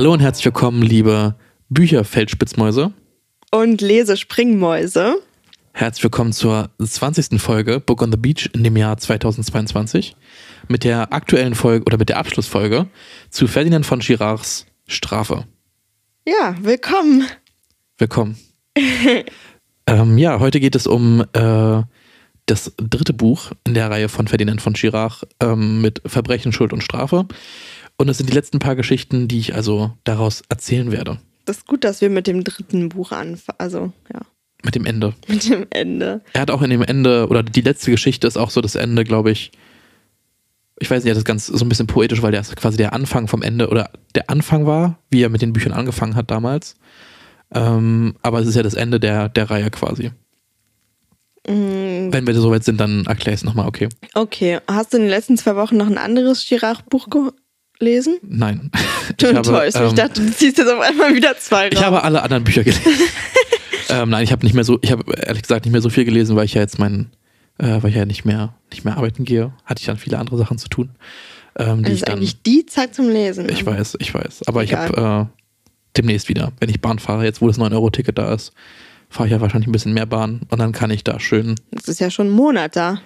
Hallo und herzlich willkommen, liebe Bücherfeldspitzmäuse. Und lese Springmäuse. Herzlich willkommen zur 20. Folge Book on the Beach in dem Jahr 2022 mit der aktuellen Folge oder mit der Abschlussfolge zu Ferdinand von Girards Strafe. Ja, willkommen. Willkommen. ähm, ja, heute geht es um äh, das dritte Buch in der Reihe von Ferdinand von Girard ähm, mit Verbrechen, Schuld und Strafe. Und es sind die letzten paar Geschichten, die ich also daraus erzählen werde. Das ist gut, dass wir mit dem dritten Buch anfangen. Also, ja. Mit dem Ende. Mit dem Ende. Er hat auch in dem Ende, oder die letzte Geschichte ist auch so das Ende, glaube ich. Ich weiß nicht, das ist ganz so ein bisschen poetisch, weil der quasi der Anfang vom Ende oder der Anfang war, wie er mit den Büchern angefangen hat damals. Ähm, aber es ist ja das Ende der, der Reihe quasi. Mm, Wenn wir soweit sind, dann erklär ich es nochmal, okay. Okay, hast du in den letzten zwei Wochen noch ein anderes Girard-Buch gelesen? Nein. Du Ich enttäuscht mich. Ich ähm, dachte, du ziehst jetzt auf einmal wieder zwei raus. Ich habe alle anderen Bücher gelesen. ähm, nein, ich habe nicht mehr so, ich habe ehrlich gesagt nicht mehr so viel gelesen, weil ich ja jetzt mein, äh, weil ich ja nicht mehr, nicht mehr arbeiten gehe, hatte ich dann viele andere Sachen zu tun. Ähm, das ich ist dann, eigentlich die Zeit zum Lesen. ich weiß, ich weiß. Aber ich Egal. habe äh, demnächst wieder, wenn ich Bahn fahre, jetzt wo das 9-Euro-Ticket da ist, fahre ich ja wahrscheinlich ein bisschen mehr Bahn und dann kann ich da schön, Das ist ja schon ein Monat da.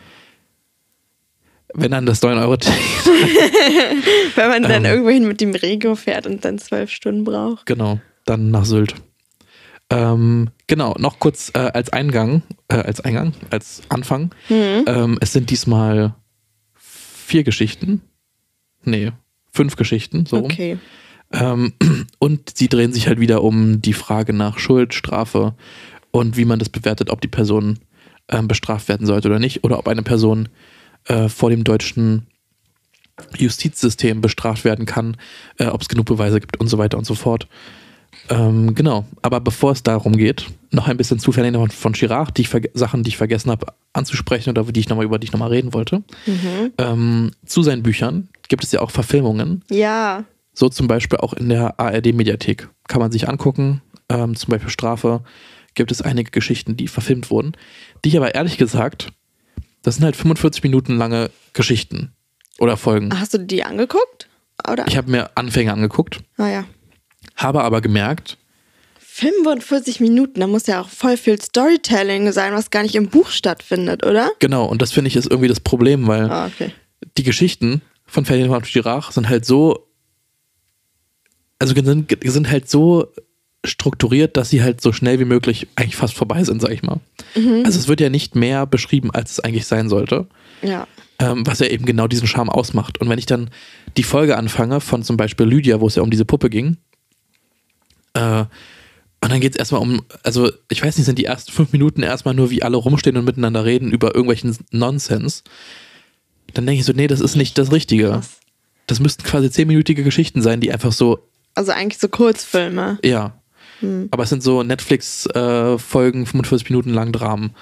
Wenn dann das 9-Euro-Ticket, Wenn man dann Ähm. irgendwohin mit dem Regio fährt und dann zwölf Stunden braucht. genau, dann nach Sylt. Ähm, genau, noch kurz äh, als Eingang, äh, als Eingang, als Anfang. Hm. Ähm, es sind diesmal vier Geschichten. Nee, fünf Geschichten, so. Okay. Ähm, und sie drehen sich halt wieder um die Frage nach Schuld, Strafe und wie man das bewertet, ob die Person ähm, bestraft werden sollte oder nicht, oder ob eine Person äh, vor dem deutschen Justizsystem bestraft werden kann, äh, ob es genug Beweise gibt und so weiter und so fort. Ähm, genau, aber bevor es darum geht, noch ein bisschen zufällig von, von Girard, die ich Sachen, die ich vergessen habe anzusprechen oder die ich noch mal, über die ich nochmal reden wollte. Mhm. Ähm, zu seinen Büchern gibt es ja auch Verfilmungen, Ja. so zum Beispiel auch in der ARD-Mediathek. Kann man sich angucken. Ähm, zum Beispiel Strafe gibt es einige Geschichten, die verfilmt wurden. Die ich aber ehrlich gesagt, das sind halt 45 Minuten lange Geschichten oder Folgen. Hast du die angeguckt? Oder? Ich habe mir Anfänge angeguckt, ah ja. habe aber gemerkt, 45 Minuten, da muss ja auch voll viel Storytelling sein, was gar nicht im Buch stattfindet, oder? genau, und das finde ich ist irgendwie das Problem, weil Ah, okay. die Geschichten von Ferdinand von Girard sind halt so, also sind, sind halt so strukturiert, dass sie halt so schnell wie möglich eigentlich fast vorbei sind, sag ich mal. Also es wird ja nicht mehr beschrieben, als es eigentlich sein sollte, Ja. ähm, was ja eben genau diesen Charme ausmacht. Und wenn ich dann die Folge anfange von zum Beispiel Lydia, wo es ja um diese Puppe ging, äh, und dann geht es erstmal um, also ich weiß nicht, sind die ersten fünf Minuten erstmal nur, wie alle rumstehen und miteinander reden über irgendwelchen Nonsens. Dann denke ich so, nee, das ist nicht das Richtige. Krass. Das müssten quasi zehnminütige Geschichten sein, die einfach so, Also eigentlich so Kurzfilme. ja. Aber es sind so Netflix-Folgen, 45 Minuten lang Dramen,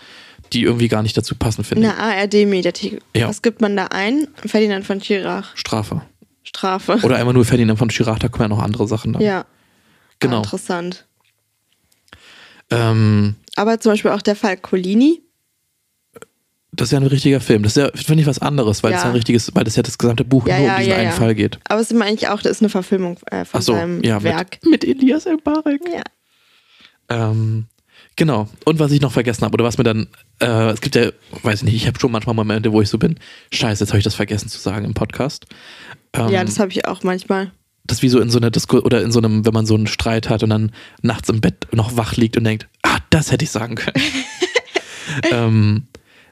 die irgendwie gar nicht dazu passen, finde Eine ARD-Mediathek. Ja. Was gibt man da ein? Ferdinand von Schirach. ich. Strafe. Strafe. Oder einmal nur Ferdinand von Chirac, da kommen ja noch andere Sachen dann. ja. Ah, Genau. interessant. Ähm, Aber zum Beispiel auch der Fall Colini. Das ist ja ein richtiger Film. Das ist ja, finde ich, was anderes, weil Ja. das ja ein richtiges, weil das ja das gesamte Buch Ja, nur ja, um diesen einen. Fall geht. Aber es ist eigentlich auch, das ist eine Verfilmung äh, von Ach so, seinem Werk. mit, mit Elias Mbarek. Ja. Ähm, genau. Und was ich noch vergessen habe, oder was mir dann, äh, es gibt ja, weiß ich nicht, ich habe schon manchmal Momente, wo ich so bin, scheiße, jetzt habe ich das vergessen zu sagen im Podcast. Ähm, ja, das habe ich auch manchmal. das ist wie so in so einer Disku oder in so einem, wenn man so einen Streit hat und dann nachts im Bett noch wach liegt und denkt, ah, das hätte ich sagen können. ähm,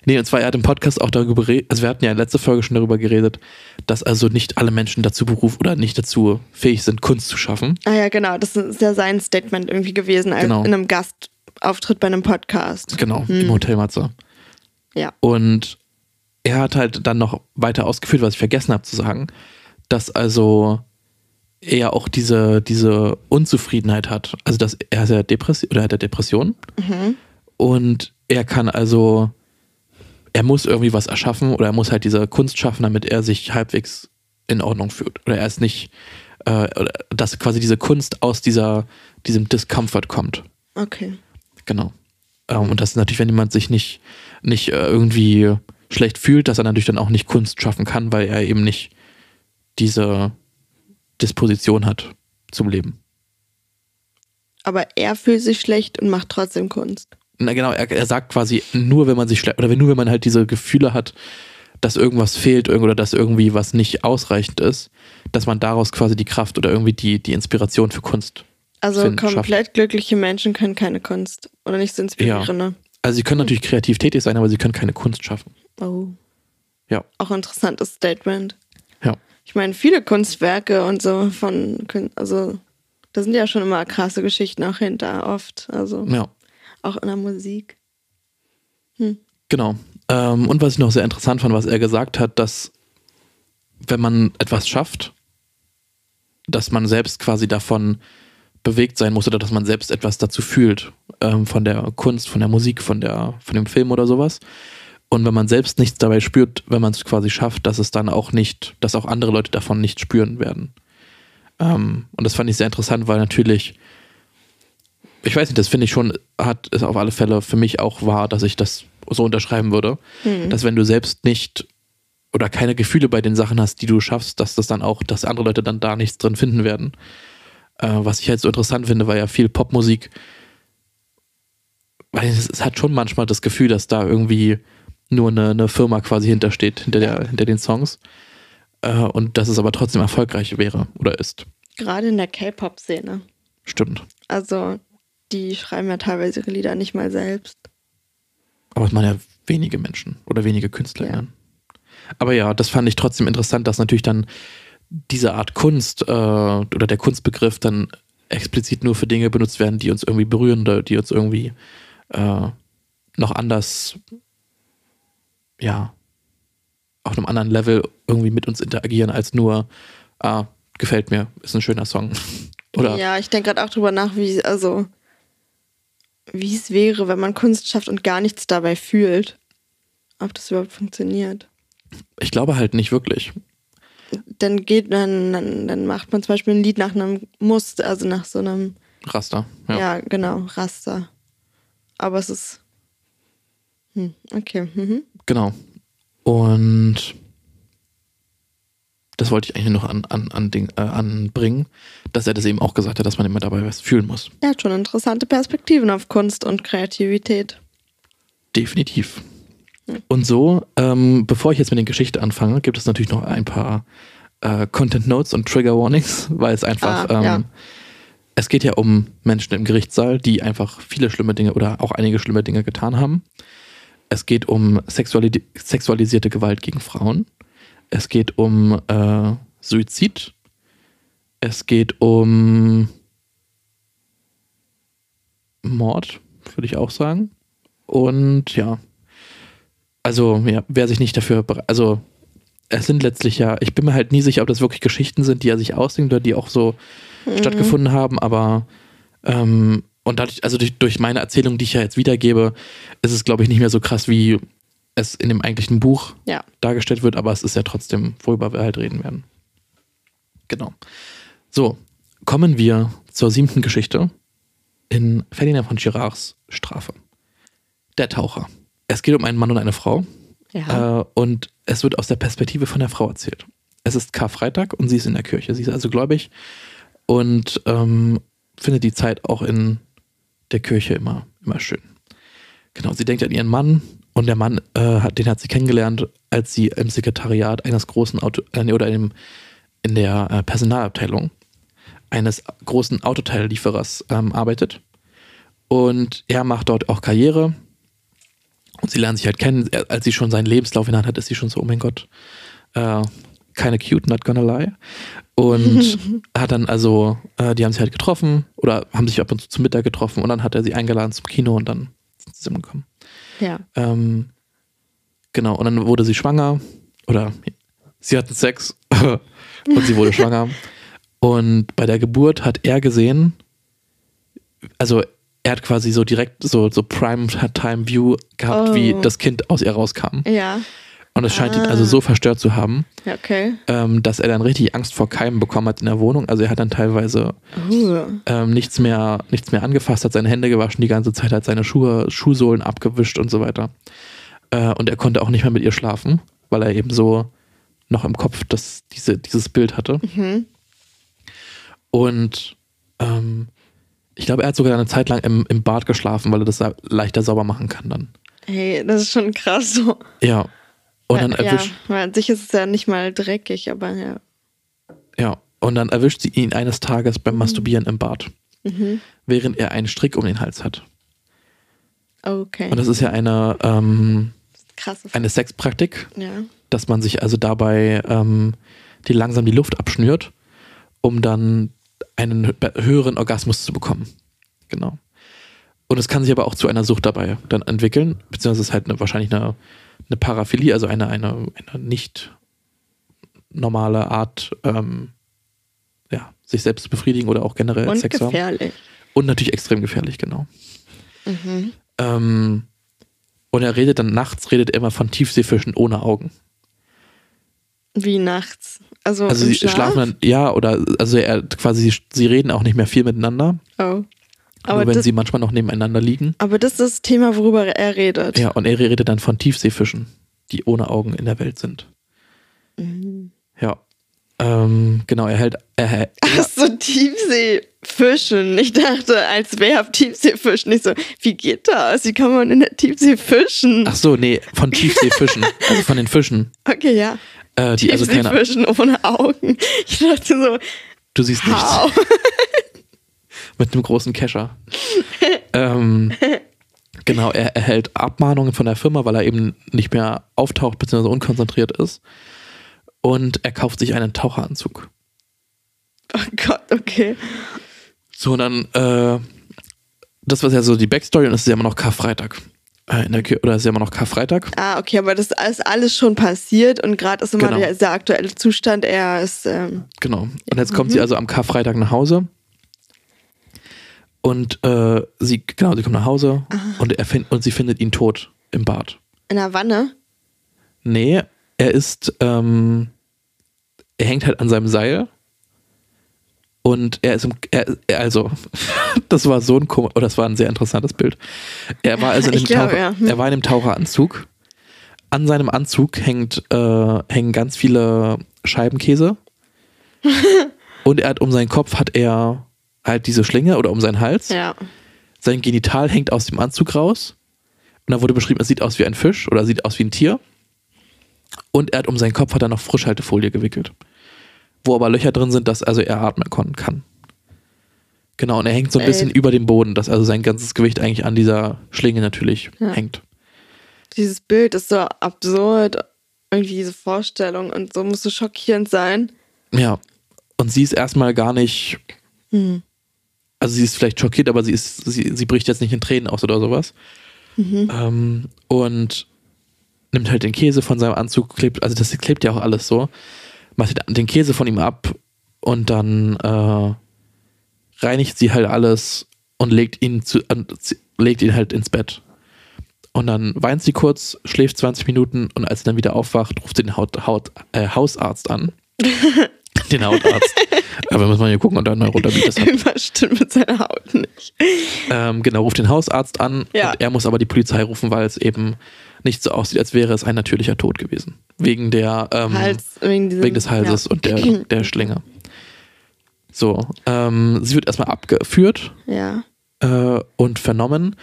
nee, und zwar er hat im Podcast auch darüber geredet, also wir hatten ja in letzter Folge schon darüber geredet, dass also nicht alle Menschen dazu berufen oder nicht dazu fähig sind, Kunst zu schaffen. Ah ja, genau. Das ist ja sein Statement irgendwie gewesen, Genau. in einem Gastauftritt bei einem Podcast. Genau, im Hotel Matze. Ja. Und er hat halt dann noch weiter ausgeführt, was ich vergessen habe zu sagen, dass also er auch diese, diese Unzufriedenheit hat. Also dass er ist ja Depression oder er hat ja Depression und er kann also, er muss irgendwie was erschaffen oder er muss halt diese Kunst schaffen, damit er sich halbwegs in Ordnung fühlt. Oder er ist nicht, äh, dass quasi diese Kunst aus dieser, diesem Discomfort kommt. Okay. Genau. Ähm, und das ist natürlich, wenn jemand sich nicht, nicht äh, irgendwie schlecht fühlt, dass er natürlich dann auch nicht Kunst schaffen kann, weil er eben nicht diese Disposition hat, zum Leben. Aber er fühlt sich schlecht und macht trotzdem Kunst. Na genau, er, er sagt quasi, nur wenn man sich schlecht, oder wenn, nur wenn man halt diese Gefühle hat, dass irgendwas fehlt oder dass irgendwie was nicht ausreichend ist, dass man daraus quasi die Kraft oder irgendwie die, die Inspiration für Kunst. Also finden, komplett schafft. glückliche Menschen können keine Kunst oder nicht so inspirierende. Also sie können natürlich kreativ tätig sein, aber sie können keine Kunst schaffen. Oh. Ja. Auch interessantes Statement. Ja. Ich meine, viele Kunstwerke und so von, also da sind ja schon immer krasse Geschichten auch hinter, oft. Also Ja, auch in der Musik. genau. Ähm, und was ich noch sehr interessant fand, was er gesagt hat, dass wenn man etwas schafft, dass man selbst quasi davon bewegt sein muss oder dass man selbst etwas dazu fühlt ähm, von der Kunst, von der Musik, von der, von dem Film oder sowas. Und wenn man selbst nichts dabei spürt, wenn man es quasi schafft, dass es dann auch nicht, dass auch andere Leute davon nicht spüren werden. Ähm, und das fand ich sehr interessant, weil natürlich, ich weiß nicht, das finde ich schon, hat es auf alle Fälle für mich auch wahr, dass ich das so unterschreiben würde, dass wenn du selbst nicht oder keine Gefühle bei den Sachen hast, die du schaffst, dass das dann auch, dass andere Leute dann da nichts drin finden werden. Äh, was ich halt so interessant finde, weil ja viel Popmusik, weil es, es hat schon manchmal das Gefühl, dass da irgendwie nur eine, eine Firma quasi hintersteht, hinter, der, hinter den Songs. Äh, und dass es aber trotzdem erfolgreich wäre oder ist. Gerade in der K-Pop-Szene. Stimmt. Also die schreiben ja teilweise ihre Lieder nicht mal selbst. Aber es machen ja wenige Menschen oder wenige Künstler. Ja. Ja. Aber ja, das fand ich trotzdem interessant, dass natürlich dann diese Art Kunst äh, oder der Kunstbegriff dann explizit nur für Dinge benutzt werden, die uns irgendwie berühren oder die uns irgendwie äh, noch anders, ja, auf einem anderen Level irgendwie mit uns interagieren, als nur, ah, gefällt mir, ist ein schöner Song. oder Ja, ich denke gerade auch drüber nach, wie, also, wie es wäre, wenn man Kunst schafft und gar nichts dabei fühlt. Ob das überhaupt funktioniert. ich glaube halt nicht wirklich. Dann geht, dann, dann, dann macht man zum Beispiel ein Lied nach einem Muster, also nach so einem, Raster. ja, Ja. genau, Raster. Aber es ist. Hm, okay. Mhm. Genau. Und das wollte ich eigentlich noch an, an, an Ding, äh, anbringen, dass er das eben auch gesagt hat, dass man immer dabei was fühlen muss. Er hat schon interessante Perspektiven auf Kunst und Kreativität. Definitiv. Und so, ähm, bevor ich jetzt mit der Geschichte anfange, gibt es natürlich noch ein paar äh, Content Notes und Trigger Warnings, weil es einfach, Ah, ähm, ja. es geht ja um Menschen im Gerichtssaal, die einfach viele schlimme Dinge oder auch einige schlimme Dinge getan haben. Es geht um sexuali sexualisierte Gewalt gegen Frauen. Es geht um äh, Suizid. Es geht um Mord, würde ich auch sagen. Und ja, also ja, wer sich nicht dafür, also es sind letztlich ja, ich bin mir halt nie sicher, ob das wirklich Geschichten sind, die er sich ausdenkt oder die auch so stattgefunden haben, aber ähm, und dadurch, also durch, durch meine Erzählung, die ich ja jetzt wiedergebe, ist es, glaube ich, nicht mehr so krass, wie es in dem eigentlichen Buch Ja. dargestellt wird, aber es ist ja trotzdem, worüber wir halt reden werden. Genau. So, kommen wir zur siebten Geschichte in Ferdinand von Girards Strafe. Der Taucher. Es geht um einen Mann und eine Frau Ja. äh, und es wird aus der Perspektive von der Frau erzählt. Es ist Karfreitag und sie ist in der Kirche. Sie ist also gläubig und ähm, findet die Zeit auch in der Kirche immer, immer schön. Genau, sie denkt an ihren Mann und der Mann, äh, hat, den hat sie kennengelernt, als sie im Sekretariat eines großen Auto, äh, oder in, in der äh, Personalabteilung eines großen Autoteillieferers ähm, arbeitet. Und er macht dort auch Karriere. Und sie lernen sich halt kennen. Als sie schon seinen Lebenslauf in der Hand hat, ist sie schon so, oh mein Gott, äh, keine cute, not gonna lie. Und hat dann also, äh, die haben sich halt getroffen oder haben sich ab und zu zum Mittag getroffen und dann hat er sie eingeladen zum Kino und dann sind sie zusammengekommen. Ja. Ähm, genau, und dann wurde sie schwanger oder sie hatten Sex und sie wurde schwanger. Und bei der Geburt hat er gesehen, also er hat quasi so direkt so, so Prime-Time-View gehabt, Oh. wie das Kind aus ihr rauskam. Ja. Und es scheint ihn Ah. also so verstört zu haben, Ja, okay. ähm, dass er dann richtig Angst vor Keimen bekommen hat in der Wohnung. Also er hat dann teilweise Uh. ähm, nichts, mehr, nichts mehr angefasst, hat seine Hände gewaschen die ganze Zeit, hat seine Schuhe, Schuhsohlen abgewischt und so weiter. Äh, und er konnte auch nicht mehr mit ihr schlafen, weil er eben so noch im Kopf das, diese, dieses Bild hatte. Mhm. Und ähm, ich glaube, er hat sogar eine Zeit lang im, im Bad geschlafen, weil er das leichter sauber machen kann dann. Hey, das ist schon krass so. Ja. Und dann ja, erwischt, weil an sich ist es ja nicht mal dreckig, aber ja. ja. Und dann erwischt sie ihn eines Tages beim Masturbieren im Bad, Mhm. während er einen Strick um den Hals hat. Okay. Und das ist ja eine, ähm, Krasse eine Sexpraktik, Ja. dass man sich also dabei ähm, die langsam die Luft abschnürt, um dann einen hö- höheren Orgasmus zu bekommen. Genau. Und es kann sich aber auch zu einer Sucht dabei dann entwickeln, beziehungsweise es ist halt eine, wahrscheinlich eine, eine Paraphilie, also eine, eine, eine nicht normale Art, ähm, ja, sich selbst zu befriedigen oder auch generell Und Sex zu haben. gefährlich. Und natürlich extrem gefährlich, genau. Mhm. Ähm, und er redet dann nachts, redet er immer von Tiefseefischen ohne Augen. Wie nachts. Also, Also sie Schlaf? schlafen dann, ja, oder also er quasi, sie, sie reden auch nicht mehr viel miteinander, Oh. Aber Aber wenn das, sie manchmal noch nebeneinander liegen. aber das ist das Thema, worüber er redet. Ja, und er redet dann von Tiefseefischen, die ohne Augen in der Welt sind. Mhm. Ja. Ähm, genau, er hält. Er, hält- Ach so, Tiefseefischen. Ich dachte, als Verb Tiefseefischen. Ich so, wie geht das? Wie kann man in der Tiefsee fischen? ach so, nee, von Tiefseefischen, also von den Fischen. Okay, ja. Äh, die, also keine, Tiefseefischen ohne Augen. Ich dachte so, du siehst nichts? mit einem großen Kescher. ähm, genau, er erhält Abmahnungen von der Firma, weil er eben nicht mehr auftaucht bzw. unkonzentriert ist. Und er kauft sich einen Taucheranzug. Oh Gott, okay. So, und dann, äh, das war ja so die Backstory und es ist ja immer noch Karfreitag. Äh, in der Kir oder es ist ja immer noch Karfreitag. Ah, okay, aber das ist alles schon passiert und gerade ist immer Genau. der, der aktuelle Zustand. Er ist, ähm, Genau. Und jetzt kommt sie also am Karfreitag nach Hause. Und äh, sie, genau, sie kommt nach Hause und, er find, und sie findet ihn tot im Bad. in der Wanne. Nee, er ist, ähm, er hängt halt an seinem Seil. Und er ist im, er, also, das war so ein, kom- oder das war ein sehr interessantes Bild. Er war also in Ich dem, glaube, Taucher, ja. Hm. er war in dem Taucheranzug. An seinem Anzug hängt, äh, hängen ganz viele Scheibenkäse. und er hat um seinen Kopf hat er halt diese Schlinge oder um seinen Hals. Ja. Sein Genital hängt aus dem Anzug raus. Und da wurde beschrieben, es sieht aus wie ein Fisch oder sieht aus wie ein Tier. Und er hat um seinen Kopf hat er noch Frischhaltefolie gewickelt. Wo aber Löcher drin sind, dass also er atmen kann. Genau, und er hängt so ein Ey. bisschen über dem Boden, dass also sein ganzes Gewicht eigentlich an dieser Schlinge natürlich Ja. hängt. Dieses Bild ist so absurd. Irgendwie diese Vorstellung und so muss so schockierend sein. Ja. Und sie ist erstmal gar nicht, Hm. Also sie ist vielleicht schockiert, aber sie ist, sie, sie bricht jetzt nicht in Tränen aus oder sowas. Ähm, und nimmt halt den Käse von seinem Anzug, klebt, also das klebt ja auch alles so, macht den Käse von ihm ab und dann äh, reinigt sie halt alles und legt ihn zu, zi- legt ihn halt ins Bett. Und dann weint sie kurz, schläft 20 Minuten und als sie dann wieder aufwacht, ruft sie den Haut, Haut, äh, Hausarzt an. den Hautarzt. Aber muss man hier gucken und dann Neurodermitis hat. Irgendwas stimmt mit seiner Haut nicht. Ähm, genau, ruft den Hausarzt an Ja. er muss aber die Polizei rufen, weil es eben nicht so aussieht, als wäre es ein natürlicher Tod gewesen. Wegen der ähm, Hals, wegen, diesem, wegen des Halses ja. und der, der Schlinge. So, ähm, sie wird erstmal abgeführt Ja. äh, und vernommen,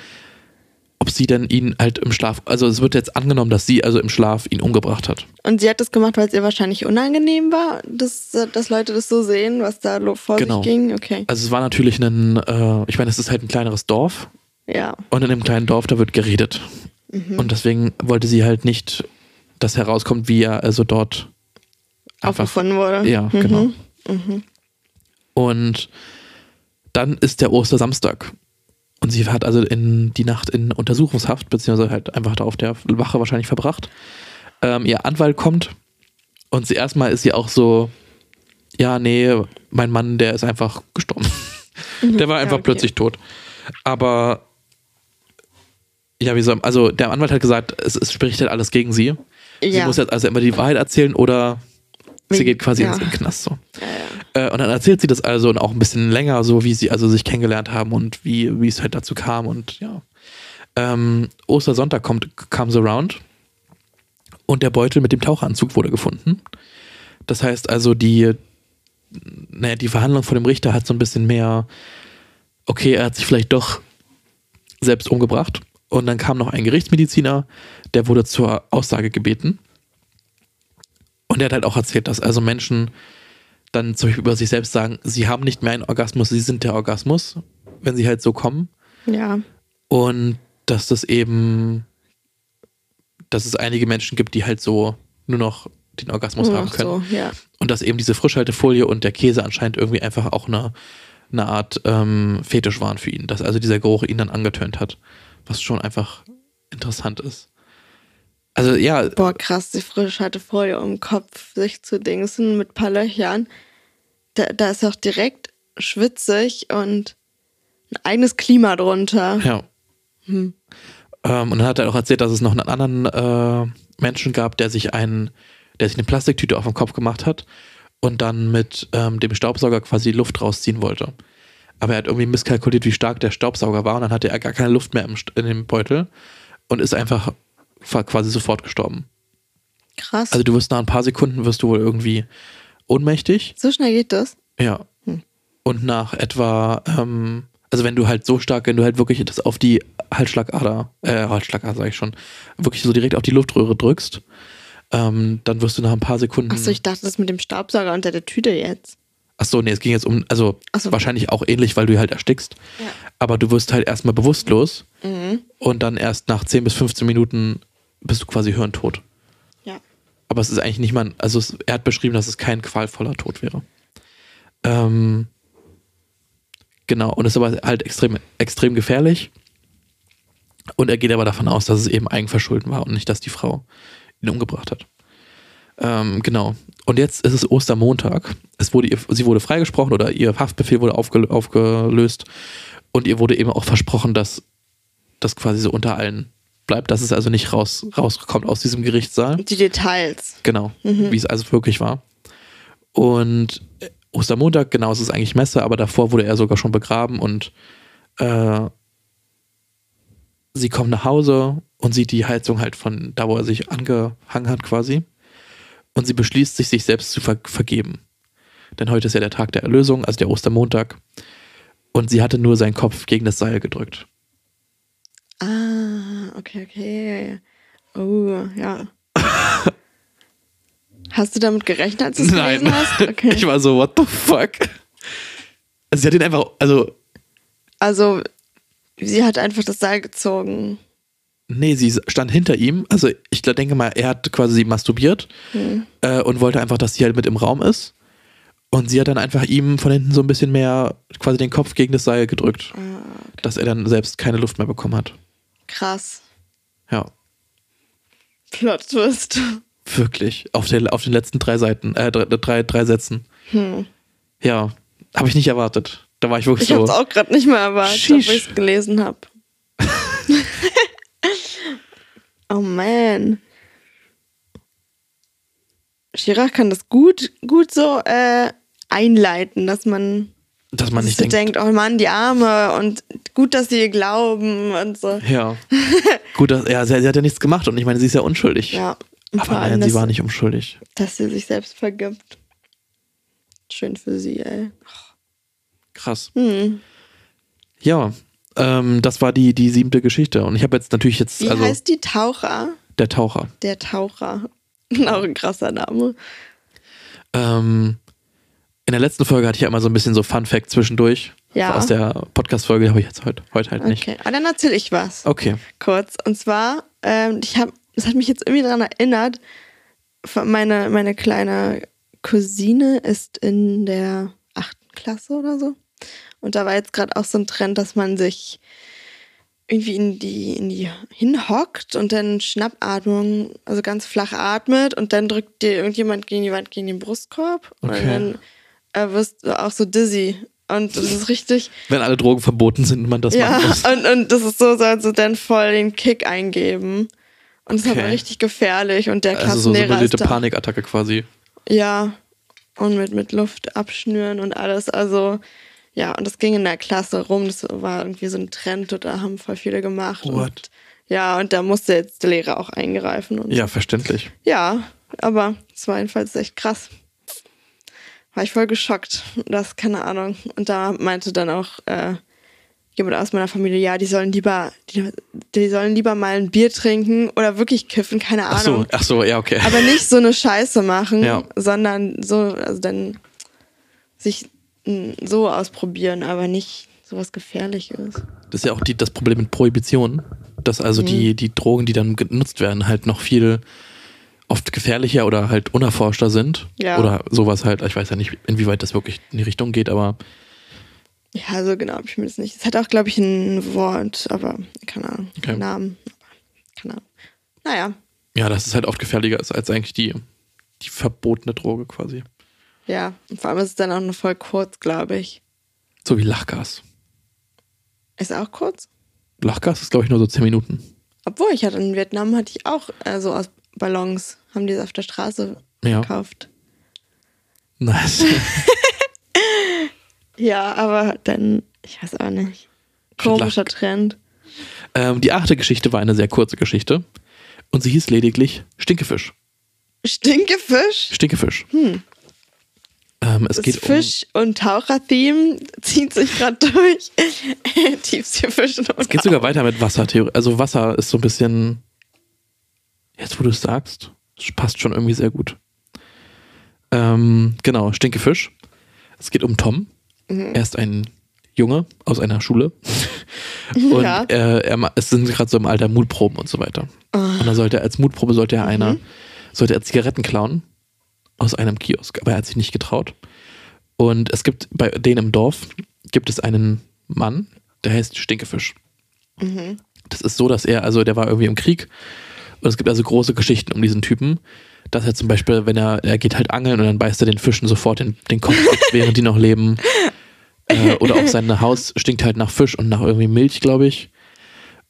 ob sie denn ihn halt im Schlaf, also es wird jetzt angenommen, dass sie also im Schlaf ihn umgebracht hat. Und sie hat das gemacht, weil es ihr wahrscheinlich unangenehm war, dass, dass Leute das so sehen, was da vor Genau. sich ging. Okay. Also es war natürlich ein, äh, ich meine, es ist halt ein kleineres Dorf Ja. und in dem kleinen Dorf, da wird geredet. Mhm. Und deswegen wollte sie halt nicht, dass herauskommt, wie er also dort Aufgefunden wurde. Ja, Mhm. genau. Und dann ist der Ostersamstag. Und sie hat also in die Nacht in Untersuchungshaft, beziehungsweise halt einfach da auf der Wache wahrscheinlich verbracht. Ähm, ihr Anwalt kommt und sie erstmal ist sie auch so, ja, nee, mein Mann, der ist einfach gestorben. der war einfach okay. plötzlich tot. Aber ja, wie soll, also der Anwalt hat gesagt, es, es spricht halt alles gegen sie. Sie Ja. muss jetzt also immer die Wahrheit erzählen oder sie geht quasi ja. ins Knast so. Ja, ja. Äh, und dann erzählt sie das also und auch ein bisschen länger, so wie sie also sich kennengelernt haben und wie, es halt dazu kam und ja. Ähm, Ostersonntag kommt, comes around und der Beutel mit dem Taucheranzug wurde gefunden. Das heißt also, die, naja, die Verhandlung vor dem Richter hat so ein bisschen mehr, okay, er hat sich vielleicht doch selbst umgebracht. Und dann kam noch ein Gerichtsmediziner, der wurde zur Aussage gebeten. Und der hat halt auch erzählt, dass also Menschen dann zum Beispiel über sich selbst sagen, sie haben nicht mehr einen Orgasmus, sie sind der Orgasmus, wenn sie halt so kommen. Ja. Und dass das eben, dass es einige Menschen gibt, die halt so nur noch den Orgasmus Nur haben können. So, ja. Und dass eben diese Frischhaltefolie und der Käse anscheinend irgendwie einfach auch eine, eine Art ähm, Fetisch waren für ihn. Dass also dieser Geruch ihn dann angetönt hat. Was schon einfach interessant ist. Also ja, Boah, krass, die Frischhaltefolie um den Kopf sich zu dingsen mit ein paar Löchern. Da, da ist auch direkt schwitzig und ein eigenes Klima drunter. ja. Hm. Ähm, und dann hat er auch erzählt, dass es noch einen anderen äh, Menschen gab, der sich einen, der sich eine Plastiktüte auf den Kopf gemacht hat und dann mit ähm, dem Staubsauger quasi Luft rausziehen wollte. Aber er hat irgendwie misskalkuliert, wie stark der Staubsauger war und dann hatte er gar keine Luft mehr im, in dem Beutel und ist einfach quasi sofort gestorben. Krass. Also du wirst nach ein paar Sekunden wirst du wohl irgendwie ohnmächtig. so schnell geht das? Ja. Hm. Und nach etwa, ähm, also wenn du halt so stark, wenn du halt wirklich das auf die Halsschlagader, äh, Halsschlagader sag ich schon, wirklich so direkt auf die Luftröhre drückst, ähm, dann wirst du nach ein paar Sekunden. Achso, ich dachte, das mit dem Staubsauger unter der Tüte jetzt. Ach so, nee, es ging jetzt um, also so. wahrscheinlich auch ähnlich, weil du halt erstickst. Ja. Aber du wirst halt erstmal bewusstlos Mhm. und dann erst nach 10 bis 15 Minuten bist du quasi hirntot. Ja. Aber es ist eigentlich nicht mal, also es, er hat beschrieben, dass es kein qualvoller Tod wäre. Ähm, genau, und es ist aber halt extrem, extrem gefährlich. Und er geht aber davon aus, dass es eben Eigenverschulden war und nicht, dass die Frau ihn umgebracht hat. Ähm, genau. Und jetzt ist es Ostermontag. Es wurde ihr, sie wurde freigesprochen oder ihr Haftbefehl wurde aufge, aufgelöst. Und ihr wurde eben auch versprochen, dass das quasi so unter allen bleibt, dass es also nicht raus, rauskommt aus diesem Gerichtssaal. Die Details. Genau, Mhm. wie es also wirklich war. Und äh, Ostermontag, genau, es ist eigentlich Messe, aber davor wurde er sogar schon begraben und äh, sie kommt nach Hause und sieht die Heizung halt von da, wo er sich angehangen hat quasi. Und sie beschließt sich, sich selbst zu ver vergeben. Denn heute ist ja der Tag der Erlösung, also der Ostermontag. Und sie hatte nur seinen Kopf gegen das Seil gedrückt. Ah, okay, okay. Oh, ja. Hast du damit gerechnet, als du es gelesen hast? Okay. Ich war so, what the fuck? Also sie hat ihn einfach, also Also, sie hat einfach das Seil gezogen. Nee, sie stand hinter ihm. Also ich denke mal, er hat quasi masturbiert Hm. äh, und wollte einfach, dass sie halt mit im Raum ist. Und sie hat dann einfach ihm von hinten so ein bisschen mehr quasi den Kopf gegen das Seil gedrückt, Ah, dass er dann selbst keine Luft mehr bekommen hat. Krass. Ja, Plot Twist. wirklich. Auf, der, auf den letzten drei Seiten, äh, drei, drei, drei Sätzen. Hm. Ja, habe ich nicht erwartet. Da war ich wirklich Ich so. hab's auch gerade nicht mehr erwartet, obwohl ich es gelesen habe. oh man. Chirac kann das gut, gut so äh, einleiten, dass man dass man sich nicht denkt. denkt, oh Mann, die Arme und gut, dass sie ihr glauben und so. Ja. Gut, dass, ja, sie, sie hat ja nichts gemacht und ich meine, sie ist ja unschuldig. Ja. Aber nein, sie dass, war nicht unschuldig. dass sie sich selbst vergibt. Schön für sie, ey. Krass. Hm. Ja, ähm, das war die, die siebte Geschichte. Und ich habe jetzt natürlich jetzt, Wie also heißt die Taucher? der Taucher. Der Taucher. Auch ein krasser Name. Ähm, in der letzten Folge hatte ich ja immer so ein bisschen so Fun Fact zwischendurch. Ja. Aus der Podcast-Folge habe ich jetzt heute, heute halt nicht. Okay, aber dann erzähle ich was. Okay. Kurz. Und zwar, ähm, ich habe, es hat mich jetzt irgendwie daran erinnert, meine, meine kleine Cousine ist in der achten Klasse oder so. Und da war jetzt gerade auch so ein Trend, dass man sich irgendwie in die, in die hinhockt und dann Schnappatmung, also ganz flach atmet und dann drückt dir irgendjemand gegen die Wand, gegen den Brustkorb und Okay. dann äh, wirst du auch so dizzy. Und das ist richtig, Wenn alle Drogen verboten sind und man das ja, machen muss. und, und das ist so, so also dann voll den Kick eingeben. Und das ist Okay. aber richtig gefährlich. Und der Also so Klassenlehrer simulierte ist da, Panikattacke quasi. Ja. Und mit, mit Luft abschnüren und alles. Also, ja, und das ging in der Klasse rum. Das war irgendwie so ein Trend und da haben voll viele gemacht. What? Und, ja, und da musste jetzt der Lehrer auch eingreifen. Und Ja, verständlich. ja, aber es war jedenfalls echt krass. War ich voll geschockt. Das, keine Ahnung. Und da meinte dann auch äh, jemand aus meiner Familie, ja, die sollen lieber, die, die sollen lieber mal ein Bier trinken oder wirklich kiffen, keine Ach so, Ahnung. ach so, ja, okay. Aber nicht so eine Scheiße machen, Ja. sondern so, also dann sich mm, so ausprobieren, aber nicht sowas Gefährliches. Das ist ja auch die, das Problem mit Prohibition, dass also die, die Drogen, die dann genutzt werden, halt noch viel oft gefährlicher oder halt unerforschter sind. Ja. Oder sowas halt. Ich weiß ja nicht, inwieweit das wirklich in die Richtung geht, aber Ja, so genau habe ich mir das nicht. Es hat auch, glaube ich, ein Wort, aber keine Ahnung, Okay. Namen. Keine Ahnung. Naja, ja, dass es halt oft gefährlicher ist als eigentlich die, die verbotene Droge quasi. ja. Und vor allem ist es dann auch nur voll kurz, glaube ich. So wie Lachgas. Ist auch kurz? Lachgas ist, glaube ich, nur so 10 Minuten. Obwohl, ich hatte in Vietnam hatte ich auch äh, so aus Ballons, haben die es auf der Straße Ja. gekauft. Nice. Ja, aber dann, ich weiß auch nicht. Komischer Trend. ähm, die achte Geschichte war eine sehr kurze Geschichte. Und sie hieß lediglich Stinkefisch. Stinkefisch? Stinkefisch. Ähm, es Das geht um. Fisch- und Taucher-Theme zieht sich gerade durch. Tiefseefisch und Es geht sogar weiter mit Wassertheorie. Also Wasser ist so ein bisschen. Jetzt, wo du es sagst, passt schon irgendwie sehr gut. Ähm, genau, Stinkefisch. Es geht um Tom. Mhm. Er ist ein Junge aus einer Schule. Und Ja. äh, er, es sind gerade so im Alter Mutproben und so weiter. Oh. Und dann sollte er als Mutprobe sollte er einer, Mhm. sollte er Zigaretten klauen aus einem Kiosk, aber er hat sich nicht getraut. Und es gibt bei denen im Dorf gibt es einen Mann, der heißt Stinkefisch. Mhm. Das ist so, dass er, also der war irgendwie im Krieg und es gibt also große Geschichten um diesen Typen, dass er zum Beispiel, wenn er, er geht halt angeln und dann beißt er den Fischen sofort den, den Kopf ab, während die noch leben. Äh, oder auch sein Haus stinkt halt nach Fisch und nach irgendwie Milch, glaube ich.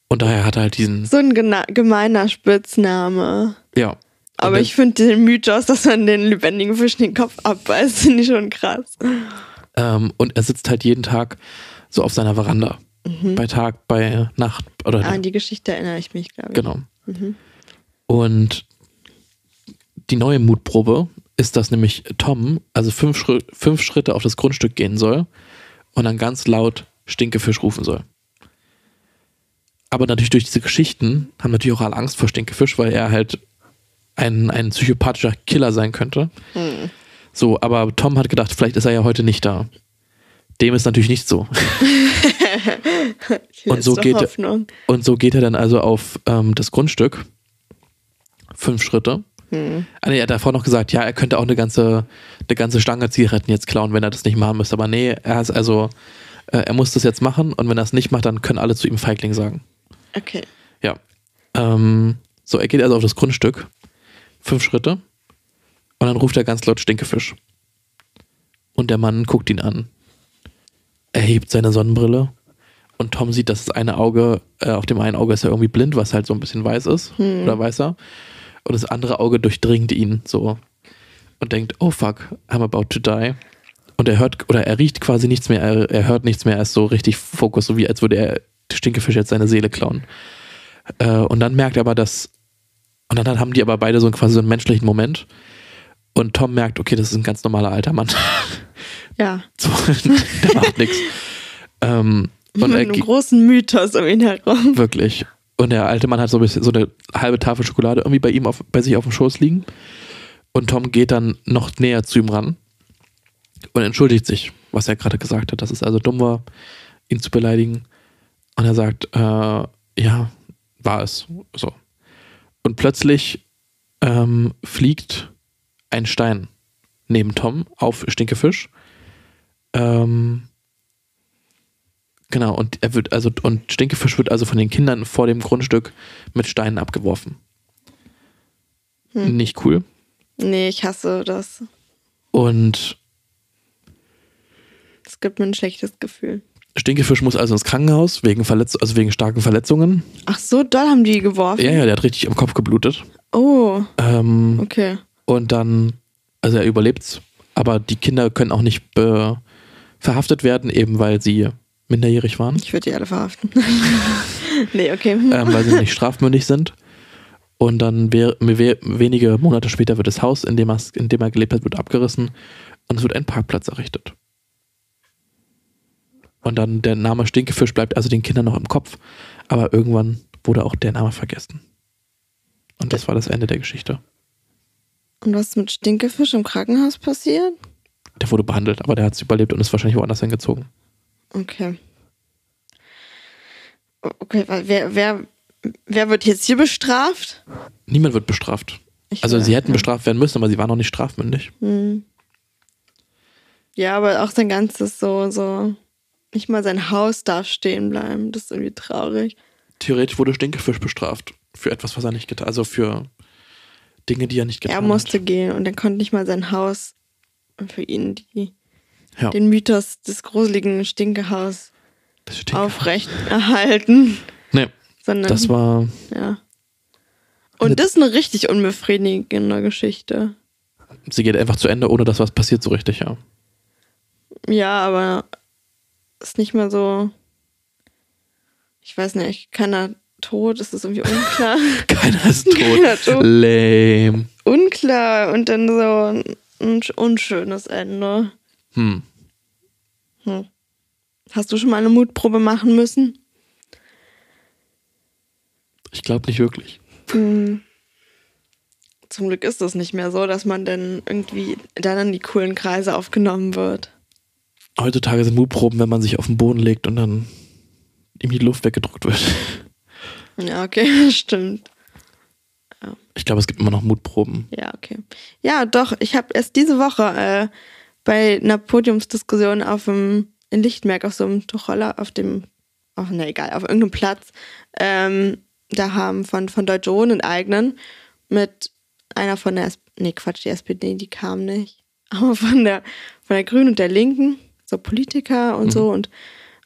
Und daher hat er halt diesen, So ein gemeiner Spitzname. ja. Aber ich finde den Mythos, dass man den lebendigen Fisch den Kopf abbeißt, finde ich schon krass. Ähm, und er sitzt halt jeden Tag so auf seiner Veranda. Bei Tag, bei Nacht oder Mhm. Ah, an die Geschichte erinnere ich mich, glaube ich. Genau. Und die neue Mutprobe ist, dass nämlich Tom also fünf, Schritt, fünf Schritte auf das Grundstück gehen soll und dann ganz laut Stinkefisch rufen soll. Aber natürlich durch diese Geschichten haben natürlich auch alle Angst vor Stinkefisch, weil er halt ein, ein psychopathischer Killer sein könnte. So, aber Tom hat gedacht, vielleicht ist er ja heute nicht da. Dem ist natürlich nicht so. Und so geht- Hoffnung. Und so geht er dann also auf ähm, das Grundstück. Fünf Schritte. Ah, nee, er hat davor noch gesagt, ja, er könnte auch eine ganze, eine ganze Stange Zigaretten jetzt klauen, wenn er das nicht machen müsste. Aber nee, er ist also, äh, er muss das jetzt machen und wenn er es nicht macht, dann können alle zu ihm Feigling sagen. Okay. Ja. Ähm, so, er geht also auf das Grundstück. Fünf Schritte. Und dann ruft er ganz laut Stinkefisch. Und der Mann guckt ihn an. Er hebt seine Sonnenbrille. Und Tom sieht, dass das eine Auge, äh, auf dem einen Auge ist er irgendwie blind, was halt so ein bisschen weiß ist. Oder weißer. Und das andere Auge durchdringt ihn so. Und denkt, oh fuck, I'm about to die. Und er hört, oder er riecht quasi nichts mehr, er, er hört nichts mehr, er ist so richtig Fokus, so wie als würde er Stinkefisch jetzt seine Seele klauen. Äh, und dann merkt er aber, dass. Und dann haben die aber beide so quasi so einen menschlichen Moment. Und Tom merkt, okay, das ist ein ganz normaler alter Mann. Ja. so, der macht nichts. Ähm, und Mit einem großen Mythos um ihn herum. wirklich. Und der alte Mann hat so ein bisschen so eine halbe Tafel Schokolade irgendwie bei ihm auf, bei sich auf dem Schoß liegen. Und Tom geht dann noch näher zu ihm ran und entschuldigt sich, was er gerade gesagt hat, dass es also dumm war, ihn zu beleidigen. Und er sagt, äh, ja, war es. So. Und plötzlich ähm, fliegt ein Stein neben Tom auf Stinkefisch. Ähm, genau, und er wird also, und Stinkefisch wird also von den Kindern vor dem Grundstück mit Steinen abgeworfen. Nicht cool. Nee, ich hasse das. Und Es gibt mir ein schlechtes Gefühl. Stinkefisch muss also ins Krankenhaus wegen Verletz also wegen starken Verletzungen. Ach so, doll haben die geworfen. Ja, ja, der hat richtig am Kopf geblutet. Oh, Ähm, okay. Und dann, also er überlebt's, aber die Kinder können auch nicht verhaftet werden, eben weil sie minderjährig waren, Ich würde die alle verhaften. nee, okay. ähm, weil sie nicht strafmündig sind. Und dann wär, we wenige Monate später wird das Haus, in dem, er, in dem er gelebt hat, wird abgerissen und es wird ein Parkplatz errichtet. Und dann der Name Stinkefisch bleibt also den Kindern noch im Kopf, aber irgendwann wurde auch der Name vergessen. Und das war das Ende der Geschichte. Und was ist mit Stinkefisch im Krankenhaus passiert? Der wurde behandelt, aber der hat es überlebt und ist wahrscheinlich woanders hingezogen. Okay. Okay, wer, wer, wer wird jetzt hier bestraft? Niemand wird bestraft. Ich Also sie hätten bestraft werden müssen, aber sie waren noch nicht strafmündig. Hm. Ja, aber auch sein ganzes so, so, nicht mal sein Haus darf stehen bleiben. Das ist irgendwie traurig. Theoretisch wurde Stinkefisch bestraft für etwas, was er nicht getan Also für Dinge, die er nicht getan er musste gehen und er konnte nicht mal sein Haus für ihn die, hat. Ja, den Mythos des gruseligen Stinkehaus Stinkefisch. aufrecht erhalten. Nee, Sondern, das war. ja. Und das ist eine richtig unbefriedigende Geschichte. Sie geht einfach zu Ende, ohne dass was passiert, so richtig, ja. Ja, aber ist nicht mehr so. Ich weiß nicht, keiner tot, ist das irgendwie unklar. Keiner ist Keiner tot. tot. Lame. unklar und dann so ein unschönes Ende. Hm. Hm. Hast du schon mal eine Mutprobe machen müssen? Ich glaube nicht wirklich. Hm. Zum Glück ist das nicht mehr so, dass man dann irgendwie dann in die coolen Kreise aufgenommen wird. Heutzutage sind Mutproben, wenn man sich auf den Boden legt und dann ihm die Luft weggedruckt wird. Ja, okay, stimmt. Ich glaube, es gibt immer noch Mutproben. Ja, okay. Ja, doch, ich habe erst diese Woche äh, bei einer Podiumsdiskussion auf dem, in Lichtenberg auf so einem Tuchroller, auf dem, auf, ne, egal, auf irgendeinem Platz, ähm, da haben von, von Deutsche Wohnen enteignen mit einer von der, S nee, Quatsch, die SPD, die kam nicht, aber von der, von der Grünen und der Linken, so Politiker und so und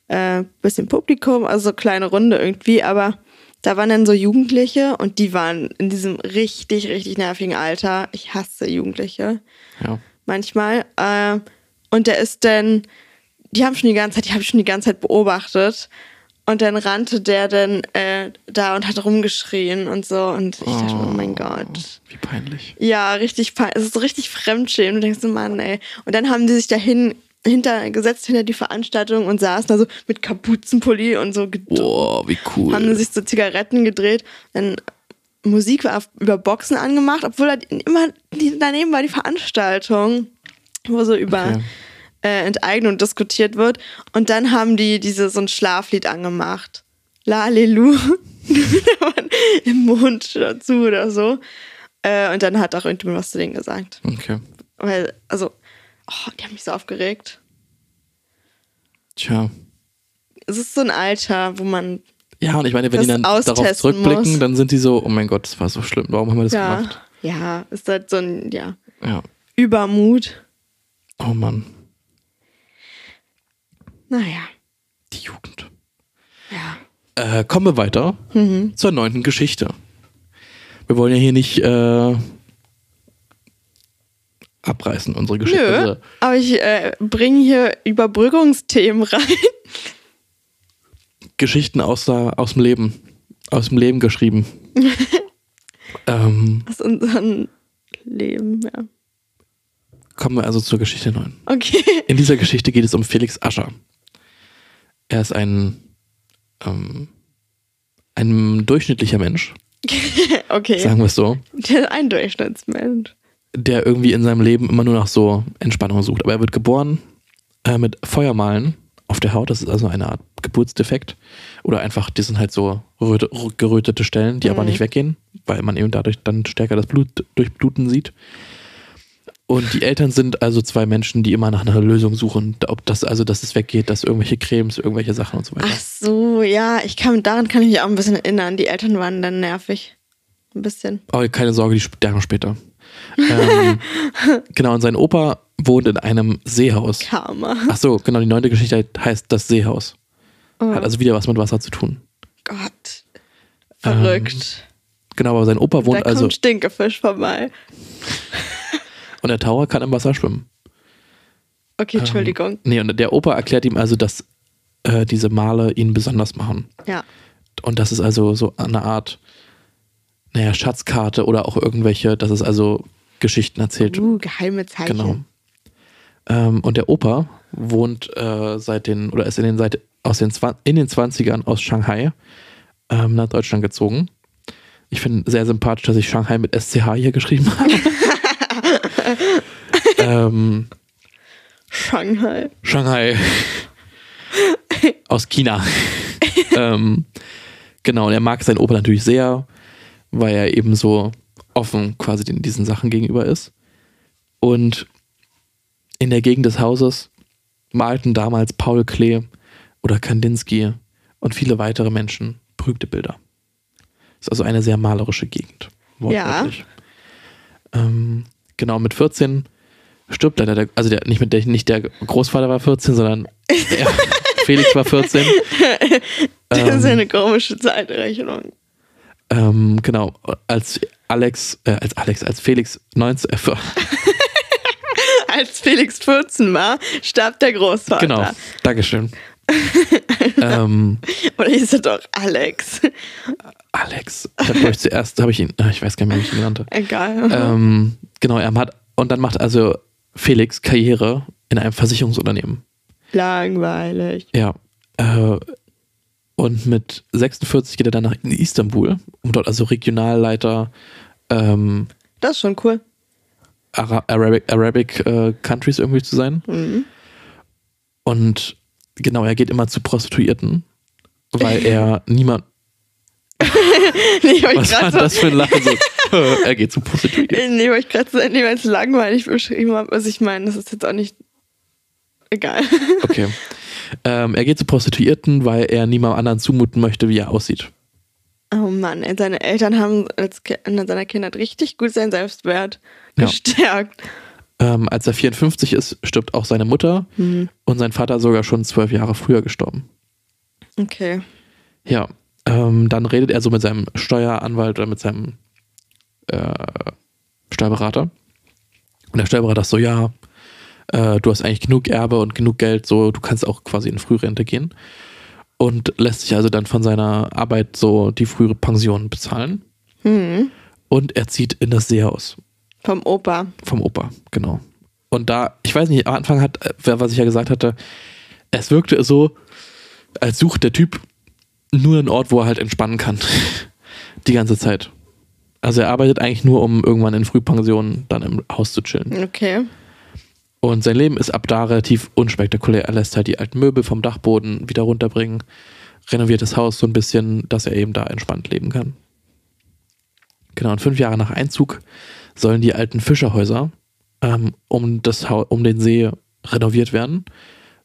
äh, bisschen Publikum, also so kleine Runde irgendwie, aber da waren dann so Jugendliche und die waren in diesem richtig, richtig nervigen Alter. Ich hasse Jugendliche Ja. Manchmal. Äh, und der ist dann, die haben schon die ganze Zeit, die habe ich schon die ganze Zeit beobachtet. Und dann rannte der dann äh, da und hat rumgeschrien und so. Und ich dachte, mir, oh mein Gott. Wie peinlich. Ja, richtig, pein- es ist so richtig fremdschämen. Du denkst, so, Mann, ey. Und dann haben die sich dahin hinter, gesetzt hinter die Veranstaltung und saßen da so mit Kapuzenpulli und so Boah, wie cool. haben sich so Zigaretten gedreht. Dann Musik war über Boxen angemacht, obwohl da immer die, daneben war die Veranstaltung, wo so über Okay. äh, Enteignung diskutiert wird. Und dann haben die diese so ein Schlaflied angemacht. Lalelu. Im Mond dazu oder so. Äh, und dann hat auch irgendjemand was zu denen gesagt. Okay. Weil, also, oh, die haben mich so aufgeregt. Tja. Es ist so ein Alter, wo man Ja, und ich meine, wenn die dann darauf zurückblicken, muss. dann sind die so, oh mein Gott, das war so schlimm, warum haben wir das ja, gemacht? ja, ist halt so ein, ja, Ja. Übermut. Oh Mann, Naja, die Jugend. ja. Äh, kommen wir weiter Mhm. zur neunten Geschichte. Wir wollen ja hier nicht äh, abreißen, unsere Geschichte. Nö, Also, aber ich äh, bringe hier Überbrückungsthemen rein. Geschichten aus, der, aus dem Leben. Aus dem Leben geschrieben. ähm, Aus unserem Leben, ja. kommen wir also zur Geschichte 9. Okay. In dieser Geschichte geht es um Felix Ascher. Er ist ein, ähm, ein durchschnittlicher Mensch, Okay. sagen wir es so, ein Durchschnittsmensch. der irgendwie in seinem Leben immer nur nach so Entspannung sucht. Aber er wird geboren äh, mit Feuermalen auf der Haut. Das ist also eine Art Geburtsdefekt. Oder einfach, die sind halt so röte, gerötete Stellen, die aber Mhm. nicht weggehen, weil man eben dadurch dann stärker das Blut durchbluten sieht. Und die Eltern sind also zwei Menschen, die immer nach einer Lösung suchen, ob das also, dass es weggeht, dass irgendwelche Cremes, irgendwelche Sachen und so weiter. Ach so, ja, ich kann, daran kann ich mich auch ein bisschen erinnern. Die Eltern waren dann nervig. Ein bisschen. Aber keine Sorge, die sterben später. ähm, genau, und sein Opa wohnt in einem Seehaus. Karma. Ach so, genau, die neunte Geschichte heißt das Seehaus. Oh Hat also wieder was mit Wasser zu tun. Gott. Verrückt. Genau, aber sein Opa da wohnt kommt also Stinkefisch vorbei. und der Tower kann im Wasser schwimmen. Okay, Entschuldigung. Nee, und der Opa erklärt ihm also, dass äh, diese Male ihn besonders machen. Ja. Und das ist also so eine Art, naja, Schatzkarte oder auch irgendwelche, dass es also Geschichten erzählt. Uh, geheime Zeichen. Genau. Ähm, und der Opa wohnt äh, seit den, oder ist in den, seit, aus den, in den 20ern aus Shanghai ähm, nach Deutschland gezogen. Ich finde sehr sympathisch, dass ich Shanghai mit SCH hier geschrieben habe. ähm, Shanghai. Shanghai aus China. ähm, genau, und er mag seinen Opa natürlich sehr, weil er eben so offen quasi den, diesen Sachen gegenüber ist. Und in der Gegend des Hauses malten damals Paul Klee oder Kandinsky und viele weitere Menschen berühmte Bilder. Ist also eine sehr malerische Gegend. wortwörtlich. Ähm, genau, mit 14 stirbt leider der, also der, nicht, mit der, nicht der Großvater war 14, sondern der, Felix war 14. Das ist Ähm, eine komische Zeitrechnung. Ähm, genau, als Alex, äh, als Alex, als Felix 19, äh, Als Felix 14 war, starb der Großvater. genau, Dankeschön. ähm, Oder hieß er doch Alex? Alex, ich habe euch zuerst, habe ich ihn, ah, ich weiß gar nicht mehr, wie ich ihn genannt habe. Egal. Ähm, genau, er hat, und dann macht also Felix Karriere in einem Versicherungsunternehmen. Langweilig. Ja. Äh, und mit 46 geht er dann nach Istanbul, um dort also Regionalleiter ähm, Das ist schon cool. Ara Arabic, Arabic äh, Countries irgendwie zu sein. Mhm. Und genau, er geht immer zu Prostituierten, weil er niemand. Nee, Was war so, das für ein Lachen? So, er geht zu Prostituierten. nee, wollte ich gerade so, weil es langweilig beschrieben habe. Also ich meine, das ist jetzt auch nicht egal. Okay. Ähm, er geht zu Prostituierten, weil er niemandem anderen zumuten möchte, wie er aussieht. Oh Mann, ey, seine Eltern haben als in seiner Kindheit richtig gut seinen Selbstwert Ja. gestärkt. Ähm, als er 54 ist, stirbt auch seine Mutter Mhm. und sein Vater sogar schon zwölf Jahre früher gestorben. Okay. Ja, ähm, dann redet er so mit seinem Steueranwalt oder mit seinem äh, Steuerberater. Und der Steuerberater ist so, ja, äh, du hast eigentlich genug Erbe und genug Geld, so du kannst auch quasi in Frührente gehen. Und lässt sich also dann von seiner Arbeit so die frühere Pension bezahlen. Mhm. Und er zieht in das Seehaus Vom Opa. vom Opa, genau. Und da, ich weiß nicht, am Anfang hat, äh, was ich ja gesagt hatte, es wirkte so, als sucht der Typ nur einen Ort, wo er halt entspannen kann. Die ganze Zeit. Also er arbeitet eigentlich nur, um irgendwann in Frühpension dann im Haus zu chillen. Okay. Und sein Leben ist ab da relativ unspektakulär. Er lässt halt die alten Möbel vom Dachboden wieder runterbringen, renoviert das Haus so ein bisschen, dass er eben da entspannt leben kann. Genau, und fünf Jahre nach Einzug sollen die alten Fischerhäuser ähm, um, das um den See renoviert werden,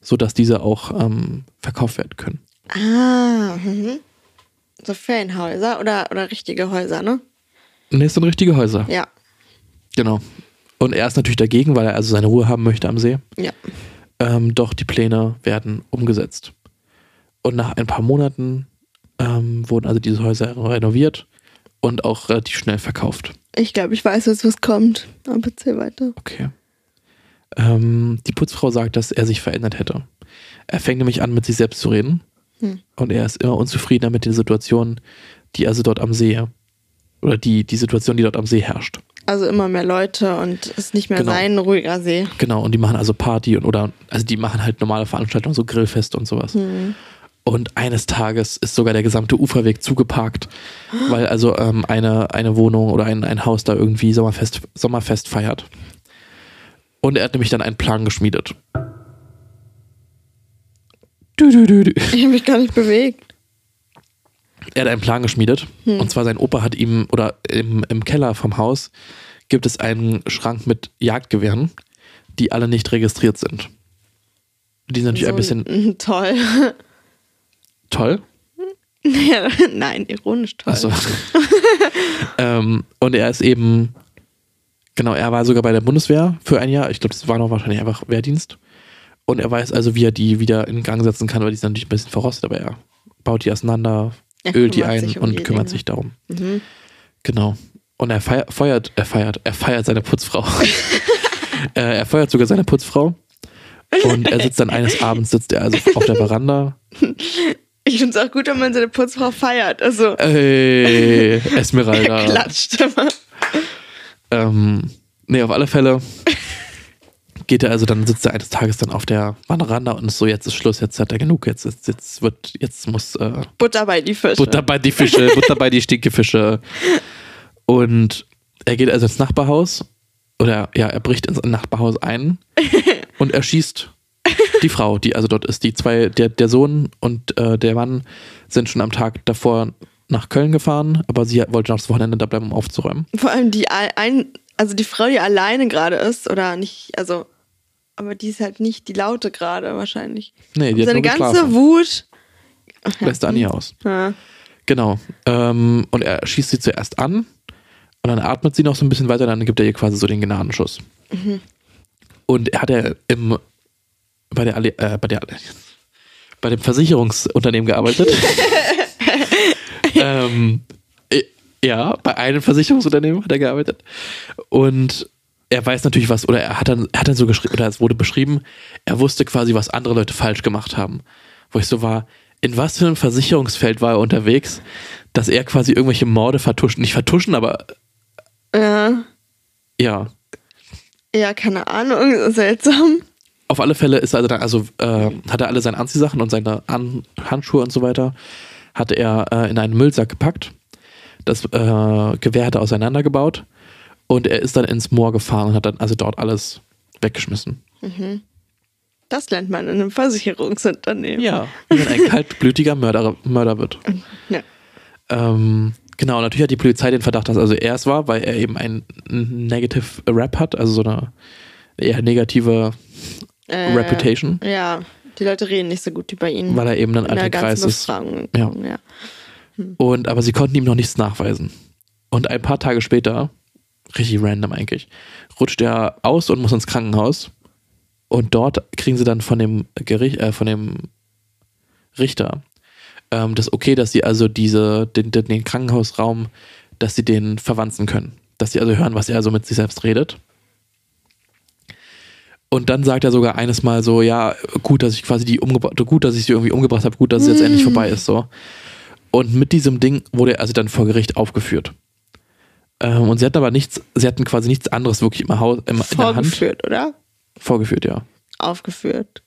sodass diese auch ähm, verkauft werden können. Ah, mhm. So Ferienhäuser oder, oder richtige Häuser, ne? Und es sind richtige Häuser, Ja. genau. Und er ist natürlich dagegen, weil er also seine Ruhe haben möchte am See. Ja. Ähm, doch die Pläne werden umgesetzt. Und nach ein paar Monaten ähm, wurden also diese Häuser renoviert und auch relativ schnell verkauft. Ich glaube, ich weiß jetzt, was kommt. Aber erzähl weiter. Okay. Ähm, die Putzfrau sagt, dass er sich verändert hätte. Er fängt nämlich an, mit sich selbst zu reden. Hm. Und er ist immer unzufriedener mit den Situationen, die also dort am See, oder die, die Situation, die dort am See herrscht. Also immer mehr Leute und ist nicht mehr Genau. sein ruhiger See. Genau, und die machen also Party und oder, also die machen halt normale Veranstaltungen, so Grillfeste und sowas. Hm. Und eines Tages ist sogar der gesamte Uferweg zugeparkt, weil also ähm, eine, eine Wohnung oder ein, ein Haus da irgendwie Sommerfest, Sommerfest feiert. Und er hat nämlich dann einen Plan geschmiedet. Du, du, du, du. Ich habe mich gar nicht bewegt. Er hat einen Plan geschmiedet. Und zwar sein Opa hat ihm, oder im, im Keller vom Haus gibt es einen Schrank mit Jagdgewehren, die alle nicht registriert sind. Die sind natürlich ein bisschen mm, toll. toll. ja, nein, ironisch toll. Achso. ähm, und er ist eben, genau, er war sogar bei der Bundeswehr für ein Jahr. Ich glaube, das war noch wahrscheinlich einfach Wehrdienst. Und er weiß also, wie er die wieder in Gang setzen kann, weil die sind natürlich ein bisschen verrostet, aber er baut die auseinander, Er ölt die ein um und die kümmert Dinge. sich darum. Mhm. Genau. Und er feiert, feuert, er feiert, er feiert seine Putzfrau. äh, er feuert sogar seine Putzfrau. Und er sitzt dann eines Abends, sitzt er also auf der Veranda. Ich finde es auch gut, wenn man seine Putzfrau feiert. Also, Ey, er Esmeralda. klatscht immer. Ähm, nee, auf alle Fälle geht er also, dann sitzt er eines Tages dann auf der Wanderanda und ist so, jetzt ist Schluss, jetzt hat er genug, jetzt, jetzt, jetzt wird, jetzt muss äh, Butter bei die Fische. Butter bei die Fische, Butter bei die Stinkefische. Und er geht also ins Nachbarhaus oder ja, er bricht ins Nachbarhaus ein und erschießt die Frau, die also dort ist. Die zwei, der, der Sohn und äh, der Mann sind schon am Tag davor nach Köln gefahren, aber sie wollte noch das Wochenende da bleiben, um aufzuräumen. Vor allem die ein, also die Frau, die alleine gerade ist, oder nicht, also, aber die ist halt nicht die Laute gerade wahrscheinlich. Nee, die hat Seine ganze geschlafen. Wut. Lässt er nie aus. Ja. Genau. Ähm, und er schießt sie zuerst an und dann atmet sie noch so ein bisschen weiter, dann gibt er ihr quasi so den Gnadenschuss. Und er hat er im bei der, äh, bei der bei dem Versicherungsunternehmen gearbeitet. ähm, äh, ja, bei einem Versicherungsunternehmen hat er gearbeitet. Und er weiß natürlich was, oder er hat dann, er hat dann so geschrieben, oder es wurde beschrieben, er wusste quasi, was andere Leute falsch gemacht haben. Wo ich so war, in was für einem Versicherungsfeld war er unterwegs, dass er quasi irgendwelche Morde vertuscht, nicht vertuschen, aber ja. ja. Ja, keine Ahnung, seltsam. Auf alle Fälle ist also dann, also äh, hat er alle seine Anziehsachen und seine An Handschuhe und so weiter, hatte er äh, in einen Müllsack gepackt. Das äh, Gewehr hat er auseinandergebaut und er ist dann ins Moor gefahren und hat dann also dort alles weggeschmissen. Das lernt man in einem Versicherungsunternehmen. Ja, wie man ein kaltblütiger Mörder, Mörder wird. Ja. Ähm, genau, natürlich hat die Polizei den Verdacht, dass also er es war, weil er eben ein Negative Rap hat, also so eine eher negative Äh, Reputation, Ja, die Leute reden nicht so gut über ihn. weil er eben ein alter Kreis ist. Ja. ja. Und aber sie konnten ihm noch nichts nachweisen. Und ein paar Tage später, richtig random eigentlich, rutscht er aus und muss ins Krankenhaus. Und dort kriegen sie dann von dem Gericht, äh, von dem Richter ähm, das okay, dass sie also diese, den, den, Krankenhausraum, dass sie den verwanzen können. Dass sie also hören, was er so mit sich selbst redet. Und dann sagt er sogar eines Mal so, ja, gut, dass ich quasi die umgebracht, gut, dass ich sie irgendwie umgebracht habe, gut, dass es jetzt endlich vorbei ist, so. Und mit diesem Ding wurde er also dann vor Gericht aufgeführt. Ähm, und sie hatten aber nichts, sie hatten quasi nichts anderes wirklich im Haus, im, in der Hand. Vorgeführt, oder? Vorgeführt, ja. Aufgeführt.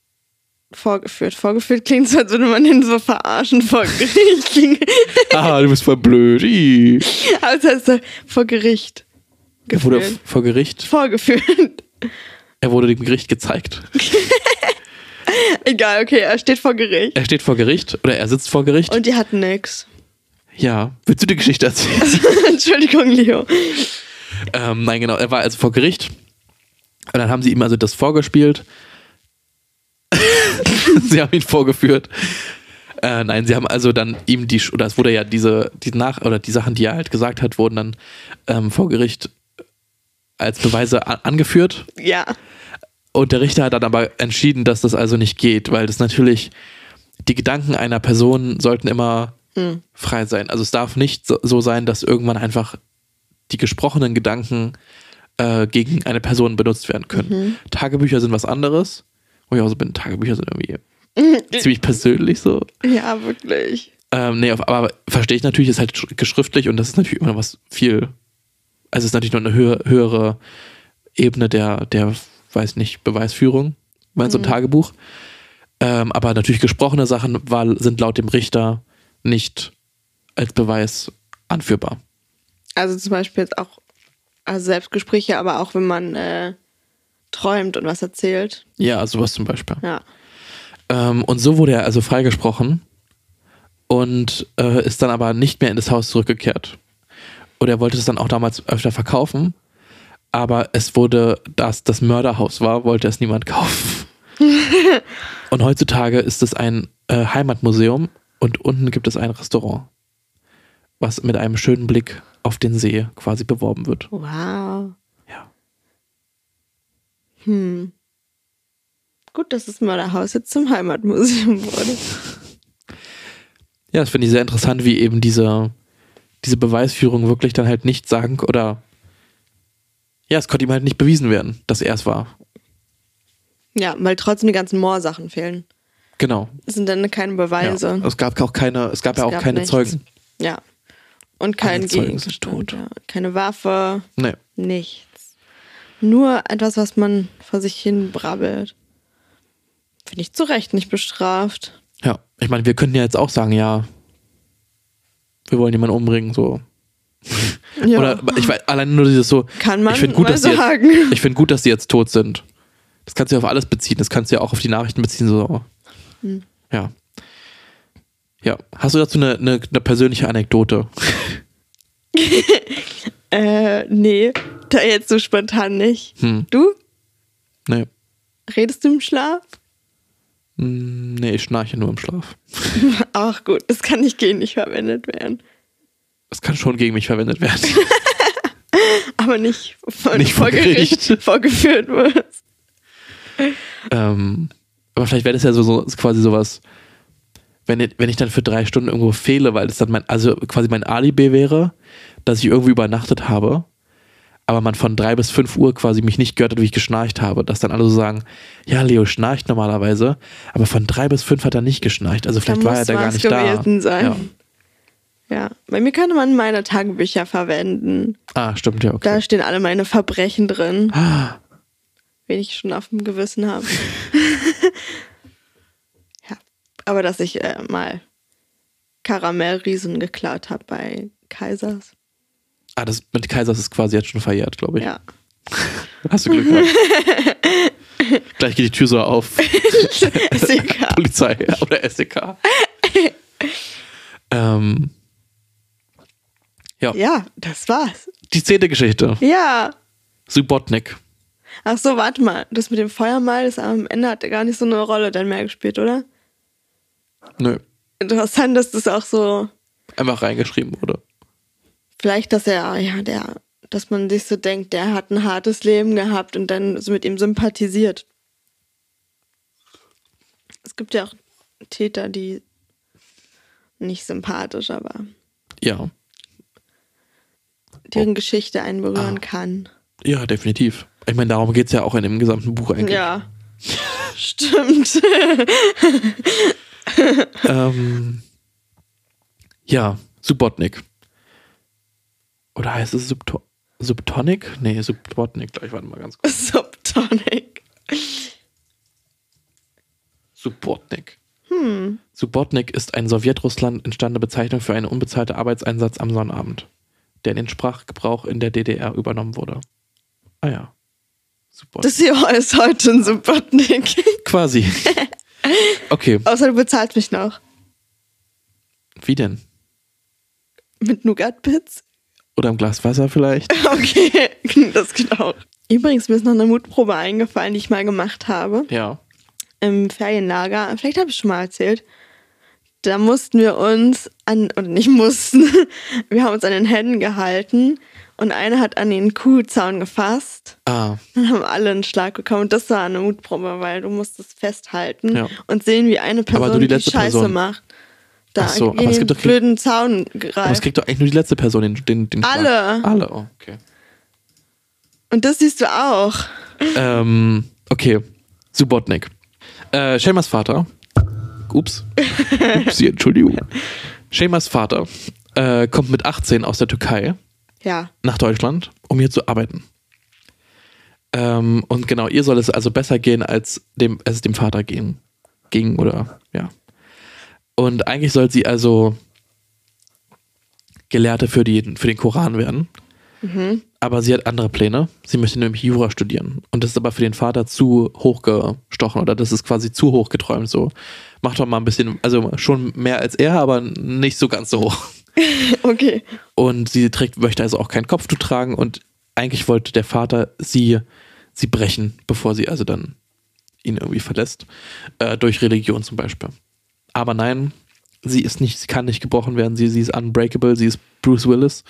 Vorgeführt. Vorgeführt klingt so, als würde man ihn so verarschen vor Gericht. Klingt- Ah, du bist voll blöd. Ih. Aber es heißt so, vor Gericht. Er wurde Geführt. vor Gericht, Vorgeführt. er wurde dem Gericht gezeigt. Egal, okay, er steht vor Gericht. Er steht vor Gericht oder er sitzt vor Gericht. Und die hatten nix. Ja, willst du die Geschichte erzählen? Entschuldigung, Leo. ähm, nein, genau, er war also vor Gericht. Und dann haben sie ihm also das vorgespielt. sie haben ihn vorgeführt. Äh, nein, sie haben also dann ihm die, oder es wurde ja diese, die Nach- oder die Sachen, die er halt gesagt hat, wurden dann ähm, vor Gericht als Beweise angeführt. Ja. Und der Richter hat dann aber entschieden, dass das also nicht geht, weil das natürlich, die Gedanken einer Person sollten immer Hm. frei sein. Also es darf nicht so, sein, dass irgendwann einfach die gesprochenen Gedanken äh, gegen eine Person benutzt werden können. Tagebücher sind was anderes. Wo ich auch so bin, Tagebücher sind irgendwie ziemlich persönlich so. Ja, wirklich. Ähm, nee, aber verstehe ich natürlich, ist halt sch- geschriftlich und das ist natürlich immer was viel, also es ist natürlich noch eine höher, höhere Ebene der, der, weiß nicht, Beweisführung, bei so einem Tagebuch. Ähm, aber natürlich gesprochene Sachen war, sind laut dem Richter nicht als Beweis anführbar. Also zum Beispiel jetzt auch also Selbstgespräche, aber auch wenn man äh, träumt und was erzählt. Ja, sowas zum Beispiel. Ja. Ähm, und so wurde er also freigesprochen und äh, ist dann aber nicht mehr in das Haus zurückgekehrt. Und er wollte es dann auch damals öfter verkaufen, aber es wurde, da es das Mörderhaus war, wollte es niemand kaufen. und heutzutage ist es ein äh, Heimatmuseum und unten gibt es ein Restaurant, was mit einem schönen Blick auf den See quasi beworben wird. Wow. Ja. Hm. Gut, dass das Mörderhaus jetzt zum Heimatmuseum wurde. Ja, das finde ich sehr interessant, wie eben diese, diese Beweisführung wirklich dann halt nicht sagen oder ja, es konnte ihm halt nicht bewiesen werden, dass er es war. Ja, weil trotzdem die ganzen Moorsachen fehlen. Genau. Das sind dann keine Beweise. Ja. Es gab auch keine, es gab ja auch gab keine nichts. Zeugen. Ja. Und kein Gegenstand. Ja. Keine Waffe, Nee. nichts. Nur etwas, was man vor sich hin brabbelt. Finde ich zu Recht nicht bestraft. Ja, ich meine, wir könnten ja jetzt auch sagen, ja, wir wollen jemanden umbringen, so. Ja. Oder ich weiß, allein nur dieses so, Kann man ich finde gut, mal dass die jetzt, sagen. ich finde gut, dass die jetzt tot sind. Das kannst du ja auf alles beziehen, das kannst du ja auch auf die Nachrichten beziehen, so. Hm. Ja. Ja. Hast du dazu eine, eine, eine persönliche Anekdote? Äh, nee, da jetzt so spontan nicht. Hm. Du? Nee. Redest du im Schlaf? Hm, Nee, ich schnarche nur im Schlaf. Ach gut, das kann nicht gegen dich verwendet werden. Das kann schon gegen mich verwendet werden. Aber nicht, von, Nicht vor Gericht. vorgeführt wirst. ähm, aber vielleicht wäre das ja so, so quasi sowas, wenn, ich- wenn ich dann für drei Stunden irgendwo fehle, weil das dann mein, also quasi mein Alibi wäre, dass ich irgendwie übernachtet habe, aber man von drei bis fünf Uhr quasi mich nicht gehört hat, wie ich geschnarcht habe, dass dann alle so sagen, ja, Leo schnarcht normalerweise, aber von drei bis fünf hat er nicht geschnarcht, also vielleicht war er da gar nicht da. sein. Ja. Ja, bei mir könnte man meine Tagebücher verwenden. Ah, stimmt, ja, okay. Da stehen alle meine Verbrechen drin, Ah, wen ich schon auf dem Gewissen habe. ja, aber dass ich äh, mal Karamellriesen geklaut habe bei Kaisers. ah, das mit Kaisers ist quasi jetzt schon verjährt, glaube ich. Ja. Hast du Glück gehabt. Gleich geht die Tür so auf. SEK. Polizei oder SEK. ähm, ja. Ja, das war's. die zehnte Geschichte. Ja. Subotnik. Ach so, warte mal. Das mit dem Feuermal, das am Ende hat gar nicht so eine Rolle dann mehr gespielt, oder? Nö, Interessant, dass das auch so einfach reingeschrieben wurde. vielleicht, dass er, ja, der, dass man sich so denkt, der hat ein hartes Leben gehabt und dann so mit ihm sympathisiert. Es gibt ja auch Täter, die nicht sympathisch, aber Ja, deren Geschichte einen berühren Ah. kann. ja, definitiv. Ich meine, darum geht es ja auch in dem gesamten Buch eigentlich. Ja. Stimmt. Ähm, ja, Subotnik. Oder heißt es Subto Subtonic? Nee, Subotnik gleich. Warte mal ganz kurz. Subtonic. Subotnik. Hm. Subotnik ist ein Sowjetrussland entstandene Bezeichnung für einen unbezahlten Arbeitseinsatz am Sonnabend, der in den Sprachgebrauch in der DDR übernommen wurde. Ah ja. Subotnik. Das hier ist heute ein Subtonic. Quasi. Okay, Außer du bezahlst mich noch. wie denn? Mit Nougat-Bits? Oder ein Glas Wasser vielleicht? Okay, das genau. Übrigens, mir ist noch eine Mutprobe eingefallen, die ich mal gemacht habe. Ja. Im Ferienlager. Vielleicht habe ich schon mal erzählt. Da mussten wir uns an, oder nicht mussten, wir haben uns an den Händen gehalten und einer hat an den Kuhzaun gefasst. Ah, Dann haben alle einen Schlag bekommen. Und das war eine Mutprobe, weil du musst es festhalten Ja. und sehen, wie eine Person die die, Scheiße Person. macht. Da Ach so, aber es den gibt doch- blöden Zaun aber es greift. kriegt doch eigentlich nur die letzte Person den, den, den Schlag. Alle. Alle, oh, okay. Und das siehst du auch. Ähm, okay. Subotnik. Äh, Shemas Vater. Ups. Upsi, Entschuldigung. Shemas Vater äh, kommt mit 18 aus der Türkei Ja. nach Deutschland, um hier zu arbeiten. Ähm, und genau, ihr soll es also besser gehen, als dem, es dem Vater gehen, ging oder ja. Und eigentlich soll sie also Gelehrte für, die, für den Koran werden. Aber sie hat andere Pläne. Sie möchte nämlich Jura studieren. Und das ist aber für den Vater zu hoch gestochen oder das ist quasi zu hoch geträumt. So, mach doch mal ein bisschen, also schon mehr als er, aber nicht so ganz so hoch. Okay. Und sie trägt, möchte also auch kein Kopftuch tragen und eigentlich wollte der Vater sie, sie brechen, bevor sie also dann ihn irgendwie verlässt. Äh, durch Religion zum Beispiel. Aber nein, sie ist nicht, sie kann nicht gebrochen werden, sie, sie ist unbreakable, sie ist Bruce Willis.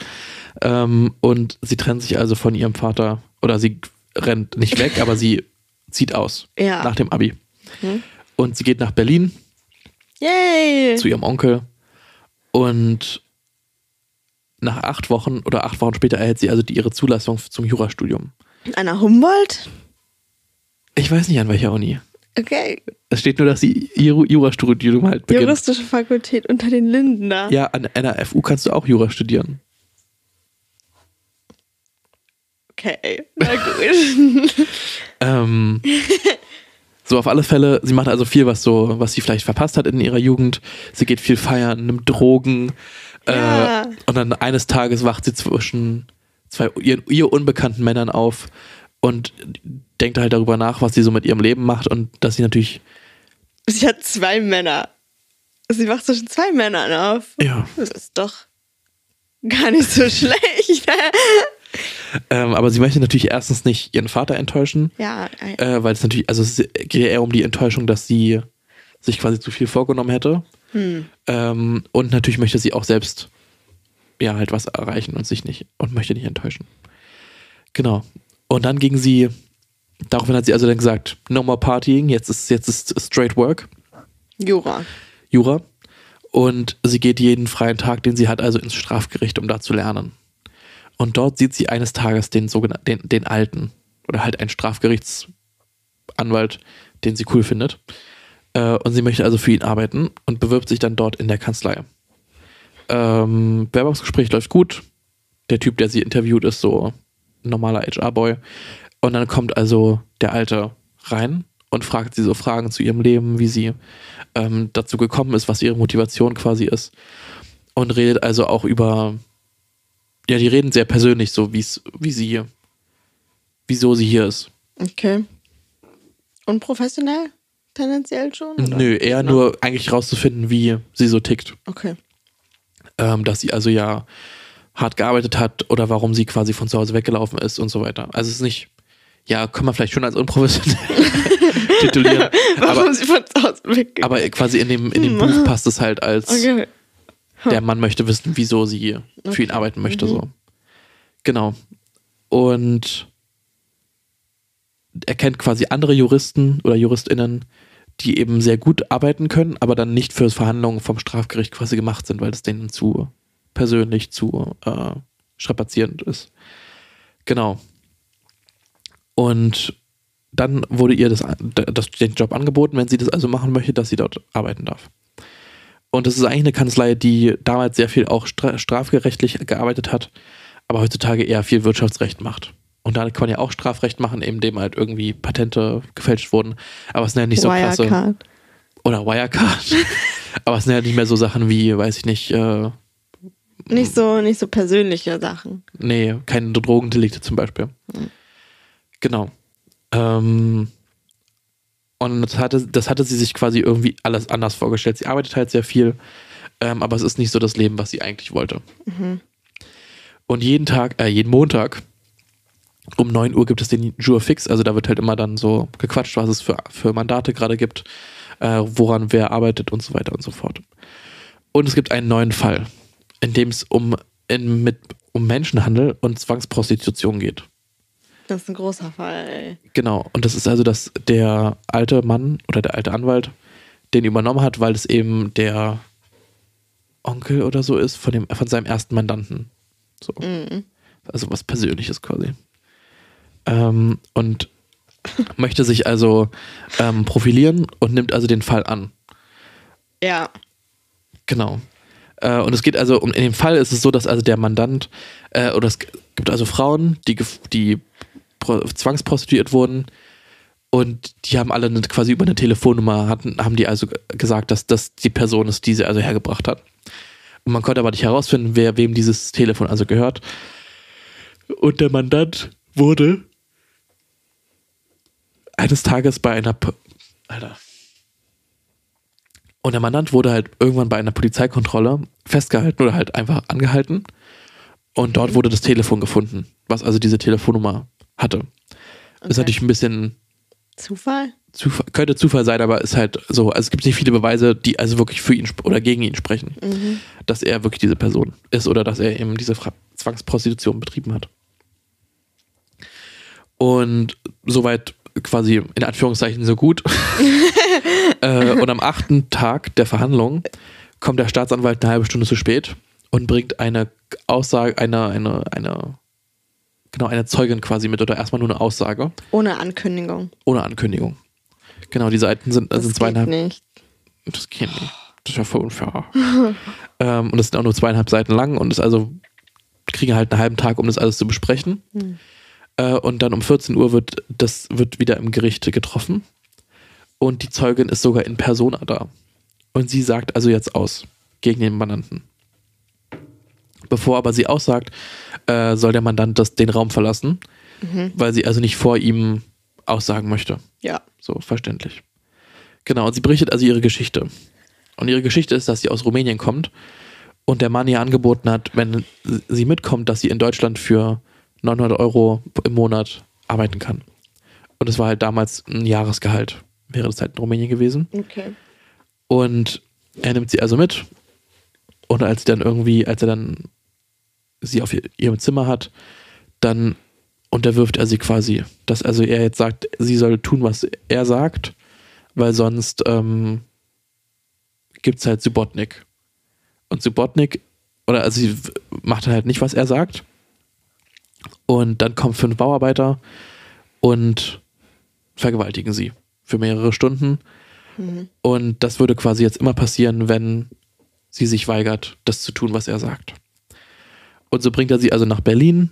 Ähm, und sie trennt sich also von ihrem Vater, oder sie rennt nicht weg, aber sie zieht aus Ja. nach dem Abi. Mhm. Und sie geht nach Berlin Yay! zu ihrem Onkel und nach acht Wochen oder acht Wochen später erhält sie also die, ihre Zulassung zum Jurastudium. Anna Humboldt? Ich weiß nicht an welcher Uni. Okay. Es steht nur, dass sie ihr Jurastudium halt beginnt. Juristische Fakultät unter den Linden da. Ja, an einer FU kannst du auch Jura studieren. Okay, na gut. Ähm, so auf alle Fälle, sie macht also viel, was so, was sie vielleicht verpasst hat in ihrer Jugend. Sie geht viel feiern, nimmt Drogen. Ja. Äh, und dann eines Tages wacht sie zwischen zwei ihr, ihr unbekannten Männern auf und denkt halt darüber nach, was sie so mit ihrem Leben macht und dass sie natürlich, Sie hat zwei Männer. Sie wacht zwischen zwei Männern auf. ja, Das ist doch gar nicht so schlecht. ähm, aber sie möchte natürlich erstens nicht ihren Vater enttäuschen, ja, äh, weil es natürlich, also es geht eher um die Enttäuschung, dass sie sich quasi zu viel vorgenommen hätte. Hm. Ähm, und natürlich möchte sie auch selbst ja halt was erreichen und sich nicht und möchte nicht enttäuschen. Genau. Und dann ging sie, daraufhin hat sie also dann gesagt, no more partying, jetzt ist jetzt ist straight work, Jura. Jura. Und sie geht jeden freien Tag, den sie hat, also ins Strafgericht, um da zu lernen. Und dort sieht sie eines Tages den sogenannten, den, den Alten oder halt einen Strafgerichtsanwalt, den sie cool findet. Äh, und sie möchte also für ihn arbeiten und bewirbt sich dann dort in der Kanzlei. Ähm, Bewerbungsgespräch läuft gut. Der Typ, der sie interviewt, ist so ein normaler HR-Boy. Und dann kommt also der Alte rein und fragt sie so Fragen zu ihrem Leben, wie sie ähm, dazu gekommen ist, was ihre Motivation quasi ist. Und redet also auch über, ja, die reden sehr persönlich, so wie sie, wieso sie hier ist. Okay. Unprofessionell? Tendenziell schon? Oder? Nö, eher No. nur eigentlich rauszufinden, wie sie so tickt. Okay. ähm, dass sie also ja hart gearbeitet hat oder warum sie quasi von zu Hause weggelaufen ist und so weiter. Also es ist nicht, ja, kann man vielleicht schon als unprofessionell titulieren, Warum aber, sie von zu Hause weg? aber quasi in dem, in dem Buch passt es halt als, Okay. der Mann möchte wissen, wieso sie für ihn Okay. arbeiten möchte. Mhm. So. Genau. Und er kennt quasi andere Juristen oder JuristInnen, die eben sehr gut arbeiten können, aber dann nicht für Verhandlungen vom Strafgericht quasi gemacht sind, weil das denen zu persönlich zu äh, strapazierend ist. Genau. Und dann wurde ihr das, das, den Job angeboten, wenn sie das also machen möchte, dass sie dort arbeiten darf. Und das ist eigentlich eine Kanzlei, die damals sehr viel auch stra strafgerechtlich gearbeitet hat, aber heutzutage eher viel Wirtschaftsrecht macht. Und da kann man ja auch Strafrecht machen, eben dem halt irgendwie Patente gefälscht wurden. Aber es sind ja nicht so krasse. Wirecard. Oder Wirecard. aber es sind ja nicht mehr so Sachen wie, weiß ich nicht, äh, Nicht so, nicht so persönliche Sachen. Nee, keine Drogendelikte zum Beispiel. Mhm. Genau. Ähm, und das hatte, das hatte sie sich quasi irgendwie alles anders vorgestellt. Sie arbeitet halt sehr viel, ähm, aber es ist nicht so das Leben, was sie eigentlich wollte. Und jeden Tag, äh, jeden Montag um 9 Uhr gibt es den Juror Fix. Also da wird halt immer dann so gequatscht, was es für, für Mandate gerade gibt, äh, woran wer arbeitet und so weiter und so fort. Und es gibt einen neuen Fall, in dem es um, in, mit, um Menschenhandel und Zwangsprostitution geht. Das ist ein großer Fall, ey. Genau. Und das ist also, dass der alte Mann oder der alte Anwalt den übernommen hat, weil es eben der Onkel oder so ist von, dem, von seinem ersten Mandanten. So. Mhm. Also was Persönliches quasi. Ähm, und möchte sich also ähm, profilieren und nimmt also den Fall an. Ja. Genau. Äh, und es geht also um, in dem Fall ist es so, dass also der Mandant, äh, oder es gibt also Frauen, die, die pro- zwangsprostituiert wurden und die haben alle eine, quasi über eine Telefonnummer, hatten, haben die also gesagt, dass das die Person ist, die sie also hergebracht hat. Und man konnte aber nicht herausfinden, wer wem dieses Telefon also gehört. Und der Mandant wurde eines Tages bei einer. P Alter. Und der Mandant wurde halt irgendwann bei einer Polizeikontrolle festgehalten oder halt einfach angehalten. Und dort wurde das Telefon gefunden, was also diese Telefonnummer hatte. Ist Okay. natürlich ein bisschen Zufall? Zufall, könnte Zufall sein, aber ist halt so. Also es gibt nicht viele Beweise, die also wirklich für ihn oder gegen ihn sprechen, Mhm. dass er wirklich diese Person ist oder dass er eben diese Fra Zwangsprostitution betrieben hat. Und soweit quasi in Anführungszeichen so gut. äh, und am achten Tag der Verhandlung kommt der Staatsanwalt eine halbe Stunde zu spät und bringt eine Aussage, eine, eine, eine, genau, eine Zeugin quasi mit oder erstmal nur eine Aussage Ohne Ankündigung. ohne Ankündigung. Genau, die Seiten sind, Das sind geht zweieinhalb. nicht. Das geht nicht. Das ist ja voll unfair. ähm, und es sind auch nur zweieinhalb Seiten lang und es also kriegen halt einen halben Tag, um das alles zu besprechen. Hm. Äh, und dann um 14 Uhr wird das wird wieder im Gericht getroffen. Und die Zeugin ist sogar in Persona da. Und sie sagt also jetzt aus gegen den Mandanten. Bevor aber sie aussagt, äh, soll der Mandant das, den Raum verlassen, weil sie also nicht vor ihm aussagen möchte. Ja. So, verständlich. Genau, und sie berichtet also ihre Geschichte. Und ihre Geschichte ist, dass sie aus Rumänien kommt und der Mann ihr angeboten hat, wenn sie mitkommt, dass sie in Deutschland für 900 Euro im Monat arbeiten kann. Und es war halt damals ein Jahresgehalt, wäre das halt in Rumänien gewesen. Okay. Und er nimmt sie also mit. Und als sie dann irgendwie, als er dann sie auf ihr- ihrem Zimmer hat, dann unterwirft er sie quasi. Dass also er jetzt sagt, sie soll tun, was er sagt, weil sonst ähm, gibt es halt Subotnik. Und Subotnik, oder also sie macht halt nicht, was er sagt. Und dann kommen fünf Bauarbeiter und vergewaltigen sie für mehrere Stunden. Und das würde quasi jetzt immer passieren, wenn sie sich weigert, das zu tun, was er sagt. Und so bringt er sie also nach Berlin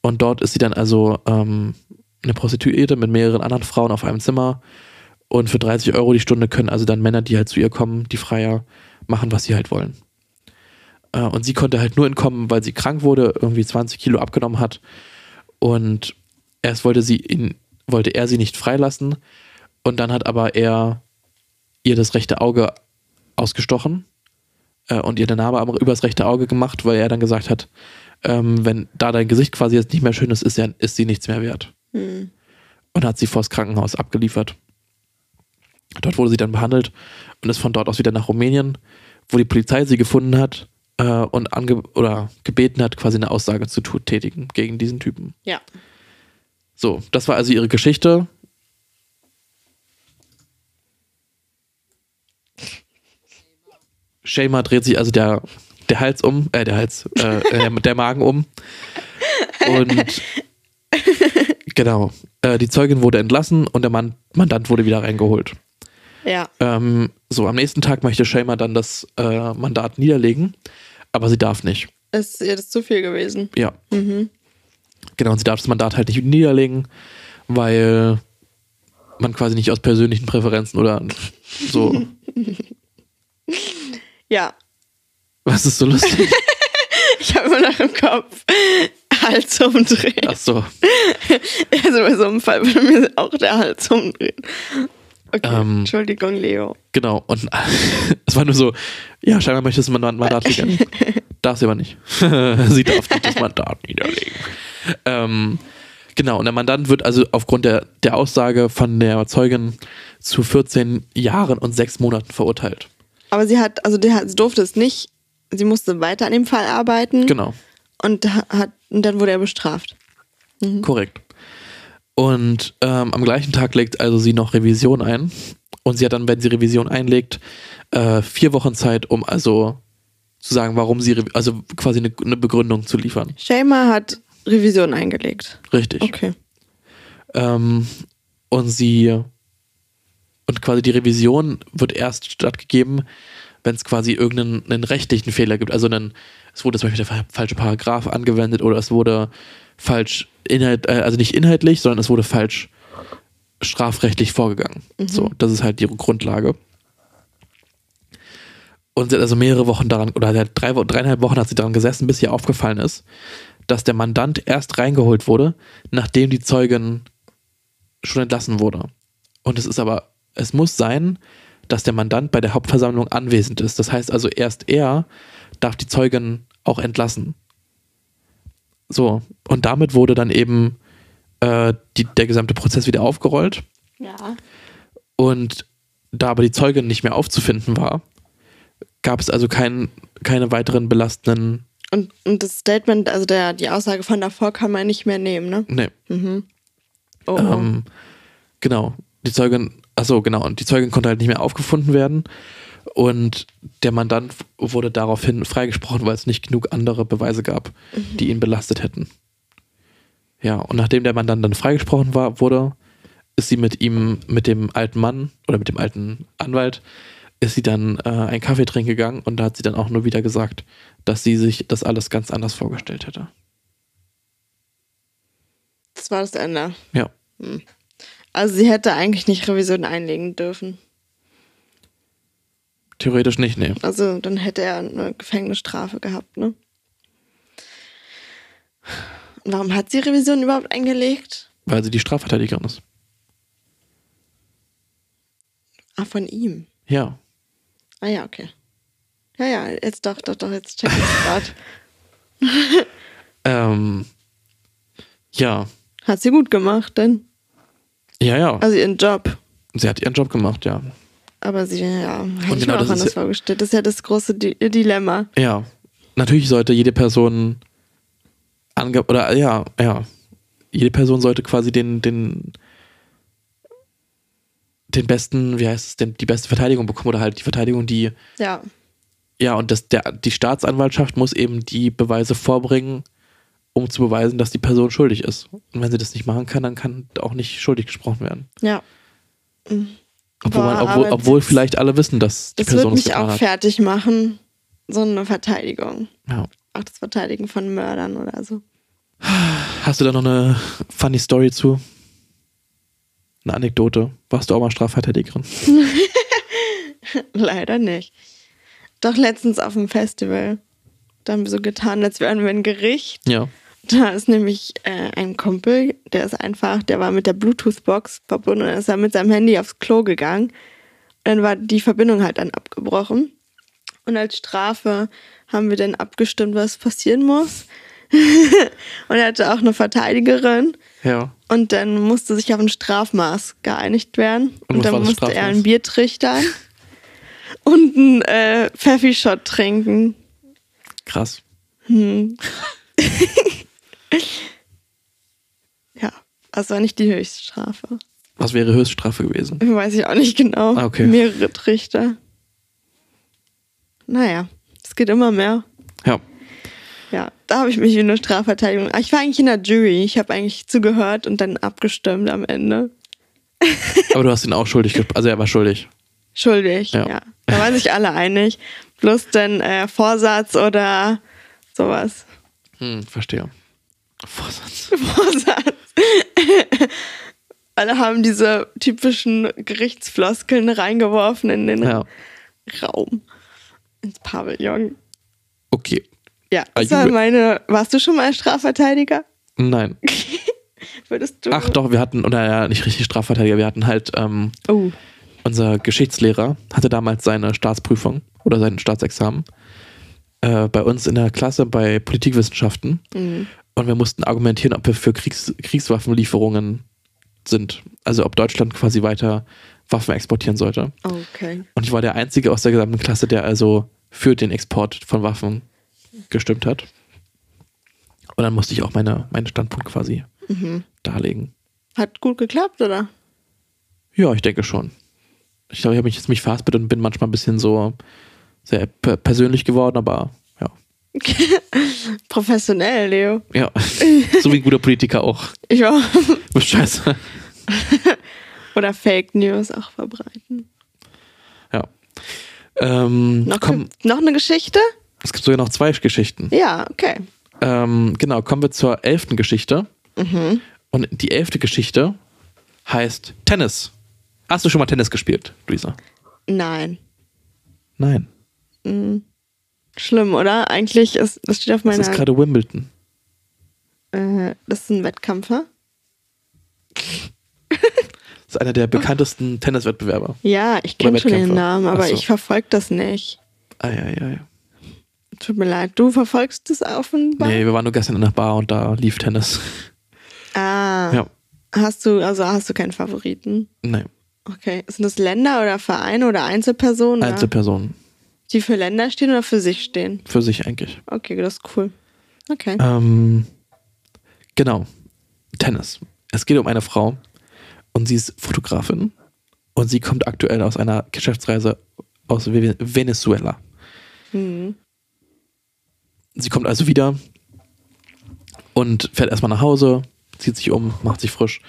und dort ist sie dann also ähm, eine Prostituierte mit mehreren anderen Frauen auf einem Zimmer. Und für 30 Euro die Stunde können also dann Männer, die halt zu ihr kommen, die Freier, machen, was sie halt wollen. Äh, und sie konnte halt nur entkommen, weil sie krank wurde, irgendwie 20 Kilo abgenommen hat. Und erst wollte sie ihn, wollte er sie nicht freilassen. Und dann hat aber er ihr das rechte Auge ausgestochen äh, und ihr eine Narbe am- übers rechte Auge gemacht, weil er dann gesagt hat, ähm, wenn da dein Gesicht quasi jetzt nicht mehr schön ist, ist, ja, ist sie nichts mehr wert. Hm. Und hat sie vors Krankenhaus abgeliefert. Dort wurde sie dann behandelt und ist von dort aus wieder nach Rumänien, wo die Polizei sie gefunden hat äh, und ange oder gebeten hat, quasi eine Aussage zu tätigen gegen diesen Typen. Ja. So, das war also ihre Geschichte. Shema dreht sich also der, der Hals um, äh, der Hals, äh, der, der Magen um. Und genau, äh, die Zeugin wurde entlassen und der Mann, Mandant wurde wieder reingeholt. Ja. Ähm, so, am nächsten Tag möchte Shema dann das äh, Mandat niederlegen, aber sie darf nicht. Ist ihr das zu viel gewesen? Ja. Mhm. Genau, und sie darf das Mandat halt nicht niederlegen, weil man quasi nicht aus persönlichen Präferenzen oder so. Ja. Was ist so lustig? Ich habe immer noch im Kopf Hals umdrehen. Ach so. Also bei so einem Fall würde mir auch der Hals umdrehen. Okay, Ähm. Entschuldigung, Leo. Genau. Und es war nur so, ja, scheinbar möchtest du mein Mandat niederlegen. Darf sie aber nicht. sie darf nicht das Mandat niederlegen. Ähm, genau, und der Mandant wird also aufgrund der, der Aussage von der Zeugin zu 14 Jahren und sechs Monaten verurteilt. Aber sie hat, also hat, sie durfte es nicht. Sie musste weiter an dem Fall arbeiten. Genau. Und, ha- hat, und dann wurde er bestraft. Korrekt. Und ähm, am gleichen Tag legt also sie noch Revision ein. Und sie hat dann, wenn sie Revision einlegt, äh, vier Wochen Zeit, um also zu sagen, warum sie, also quasi eine, eine Begründung zu liefern. Shaima hat Revision eingelegt. Richtig. Okay. Ähm, und sie, und quasi die Revision wird erst stattgegeben, wenn es quasi irgendeinen einen rechtlichen Fehler gibt. Also einen, es wurde zum Beispiel der fa- falsche Paragraph angewendet oder es wurde falsch, Inhalt, äh, also nicht inhaltlich, sondern es wurde falsch strafrechtlich vorgegangen. So, das ist halt die Grundlage. Und sie hat also mehrere Wochen daran, oder drei, dreieinhalb Wochen hat sie daran gesessen, bis ihr aufgefallen ist, dass der Mandant erst reingeholt wurde, nachdem die Zeugin schon entlassen wurde. Und es ist aber, es muss sein, dass der Mandant bei der Hauptversammlung anwesend ist. Das heißt also, erst er darf die Zeugin auch entlassen. So, und damit wurde dann eben äh, die, der gesamte Prozess wieder aufgerollt. Ja. Und da aber die Zeugin nicht mehr aufzufinden war, gab es also kein, keine weiteren belastenden. Und, und das Statement, also der, die Aussage von davor kann man nicht mehr nehmen, ne? Nee, Mhm. Oh, oh. Ähm, genau. Die Zeugin, achso, genau. Und die Zeugin konnte halt nicht mehr aufgefunden werden. Und der Mandant wurde daraufhin freigesprochen, weil es nicht genug andere Beweise gab, die ihn belastet hätten. Ja, und nachdem der Mandant dann freigesprochen war, wurde, ist sie mit ihm, mit dem alten Mann oder mit dem alten Anwalt, ist sie dann äh, einen Kaffee trinken gegangen und da hat sie dann auch nur wieder gesagt, dass sie sich das alles ganz anders vorgestellt hätte. Das war das Ende. Ja. Also sie hätte eigentlich nicht Revision einlegen dürfen. Theoretisch nicht, nee. Also dann hätte er eine Gefängnisstrafe gehabt, ne? Und warum hat sie Revision überhaupt eingelegt? Weil sie die Strafverteidigerin ist. Ah, von ihm. Ja. Ah ja, okay. Ja, ja, jetzt doch, doch, doch, jetzt check ich gerade. Ähm, ja. Hat sie gut gemacht, denn. Ja, ja. Also ihren Job. Sie hat ihren Job gemacht, ja. Aber sie, ja, hätte ich genau mir auch das ist anders ja- vorgestellt. Das ist ja das große Di Dilemma. Ja. Natürlich sollte jede Person ange oder ja, ja. Jede Person sollte quasi den, den, den besten, wie heißt es, den, die beste Verteidigung bekommen oder halt die Verteidigung, die, Ja. ja, und das, der, die Staatsanwaltschaft muss eben die Beweise vorbringen, um zu beweisen, dass die Person schuldig ist. Und wenn sie das nicht machen kann, dann kann auch nicht schuldig gesprochen werden. Ja. Obwohl, man, obwohl, obwohl das- vielleicht alle wissen, dass die Das wird Person es mich getan auch hat. fertig machen. So eine Verteidigung. Ja. Auch das Verteidigen von Mördern oder so. Hast du da noch eine funny Story zu? Eine Anekdote? Warst du auch mal Strafverteidigerin? Leider nicht. Doch letztens auf dem Festival. Da haben wir so getan, als wären wir ein Gericht. Ja. Da ist nämlich äh, ein Kumpel, der ist einfach, der war mit der Bluetooth-Box verbunden und dann ist er mit seinem Handy aufs Klo gegangen. Und dann war die Verbindung halt dann abgebrochen. Und als Strafe haben wir dann abgestimmt, was passieren muss. und er hatte auch eine Verteidigerin. Ja. Und dann musste sich auf ein Strafmaß geeinigt werden. Und Und, dann musste er Strafmaß? ein Bier trichtern und einen äh, Pfeffi-Shot trinken. Krass. Ja, also war nicht die Höchststrafe. Was wäre Höchststrafe gewesen? Weiß ich auch nicht genau. Ah, okay. Mehrere Trichter. Naja, es geht immer mehr. Ja. Ja, da habe ich mich wie eine Strafverteidigung. Ich war eigentlich in der Jury. Ich habe eigentlich zugehört und dann abgestimmt am Ende. Aber du hast ihn auch schuldig gesprochen. Also er war schuldig. Schuldig, Ja. ja. Da waren sich alle einig. Bloß dann äh, Vorsatz oder sowas. Hm, verstehe. Vorsatz. Vorsatz. alle haben diese typischen Gerichtsfloskeln reingeworfen in den Ja. Raum. Ins Pavillon. Okay. Ja, Are das war meine. Warst du schon mal Strafverteidiger? Nein. Würdest du. Ach doch, wir hatten, oder ja, nicht richtig Strafverteidiger, wir hatten halt, ähm, Oh. unser Geschichtslehrer hatte damals seine Staatsprüfung oder sein Staatsexamen äh, bei uns in der Klasse bei Politikwissenschaften. Mhm. Und wir mussten argumentieren, ob wir für Kriegs Kriegswaffenlieferungen sind. Also ob Deutschland quasi weiter Waffen exportieren sollte. Okay. Und ich war der Einzige aus der gesamten Klasse, der also für den Export von Waffen gestimmt hat. Und dann musste ich auch meine, meinen Standpunkt quasi darlegen. Hat gut geklappt, oder? Ja, ich denke schon. Ich glaube, ich habe mich jetzt mich verhaspelt und bin manchmal ein bisschen so sehr per- persönlich geworden, aber. Professionell, Leo. Ja, so wie ein guter Politiker auch. Ich bist scheiße. oder Fake News auch verbreiten. Ja. Ähm, Noch, komm, noch eine Geschichte? es gibt sogar noch zwei Geschichten. Ja, okay. Ähm, genau, kommen wir zur elften Geschichte. Und die elfte Geschichte heißt Tennis. Hast du schon mal Tennis gespielt, Luisa? Nein. Nein. Schlimm, oder? Eigentlich ist, das steht auf Das meiner. ist gerade Wimbledon. äh, das ist ein Wettkampfer. Das ist einer der bekanntesten Tenniswettbewerber. Ja, ich kenne schon den. Namen, aber so. ich verfolge das nicht. Ah, ja, ja, ja. Tut mir leid. Du verfolgst das offenbar? Nee, wir waren nur gestern in der Bar und da lief Tennis. Ah. Ja. Hast du, also hast du keinen Favoriten? Nee, Okay. Sind das Länder oder Vereine oder Einzelpersonen? oder? Einzelpersonen. Die für Länder stehen oder für sich stehen? Für sich eigentlich. Okay, das ist cool. Okay. Ähm, genau. Tennis. Es geht um eine Frau und sie ist Fotografin und sie kommt aktuell aus einer Geschäftsreise aus Ve- Venezuela. Mhm. Sie kommt also wieder und fährt erstmal nach Hause, zieht sich um, macht sich frisch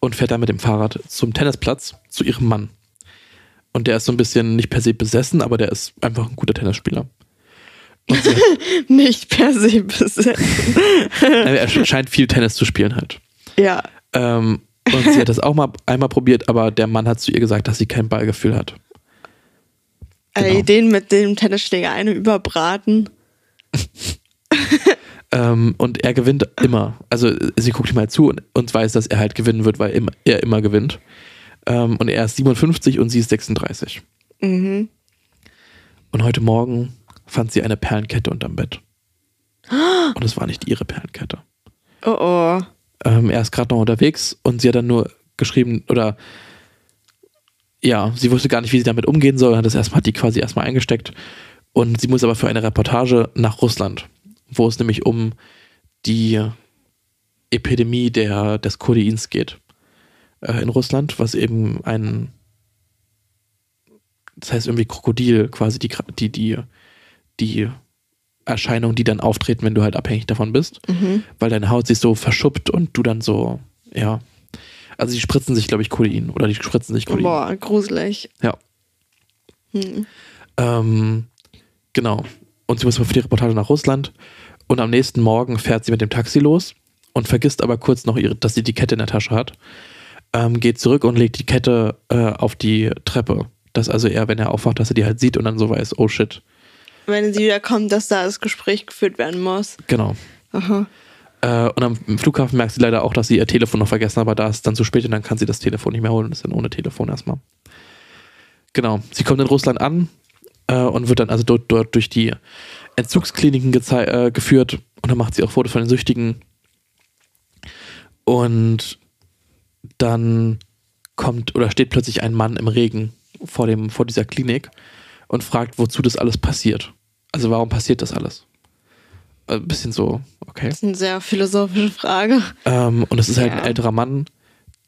und fährt dann mit dem Fahrrad zum Tennisplatz zu ihrem Mann. Und der ist so ein bisschen nicht per se besessen, aber der ist einfach ein guter Tennisspieler. Nicht per se besessen. er scheint viel Tennis zu spielen halt. Ja. Ähm, und sie hat das auch mal einmal probiert, aber der Mann hat zu ihr gesagt, dass sie kein Ballgefühl hat. Genau. Äh, den mit dem Tennisschläger eine überbraten. ähm, und er gewinnt immer. Also sie guckt ihm halt zu und, und weiß, dass er halt gewinnen wird, weil er immer gewinnt. Ähm, und er ist 57 und sie ist 36. Mhm. Und heute Morgen fand sie eine Perlenkette unterm Bett. Und es war nicht ihre Perlenkette. Oh oh. Ähm, er ist gerade noch unterwegs und sie hat dann nur geschrieben, oder ja, sie wusste gar nicht, wie sie damit umgehen soll, hat das erstmal, hat die quasi erstmal eingesteckt. Und sie muss aber für eine Reportage nach Russland, wo es nämlich um die Epidemie der, des Kodeins geht äh, in Russland, was eben ein, das heißt irgendwie Krokodil, quasi die, die, die, die Erscheinungen, die dann auftreten, wenn du halt abhängig davon bist, mhm. weil deine Haut sich so verschuppt und du dann so, ja. Also die spritzen sich, glaube ich, Kodein oder die spritzen sich Kodein. Boah, gruselig. Ja. Hm. Ähm, genau. Und sie muss für die Reportage nach Russland und am nächsten Morgen fährt sie mit dem Taxi los und vergisst aber kurz noch, ihre, dass sie die Kette in der Tasche hat. Ähm, geht zurück und legt die Kette äh, auf die Treppe. Dass also er, wenn er aufwacht, dass er die halt sieht und dann so weiß, oh shit, wenn sie wieder kommt, dass da das Gespräch geführt werden muss. Genau. Aha. Äh, und am Flughafen merkt sie leider auch, dass sie ihr Telefon noch vergessen hat, aber da ist es dann zu spät und dann kann sie das Telefon nicht mehr holen und ist dann ohne Telefon erstmal. Genau. Sie kommt in Russland an äh, und wird dann also dort, dort durch die Entzugskliniken äh, geführt und dann macht sie auch Fotos von den Süchtigen. Und dann kommt oder steht plötzlich ein Mann im Regen vor, dem, vor dieser Klinik und fragt, wozu das alles passiert. Also warum passiert das alles? Ein äh, bisschen so, okay. Das ist eine sehr philosophische Frage. Ähm, und es ist halt ja. ein älterer Mann,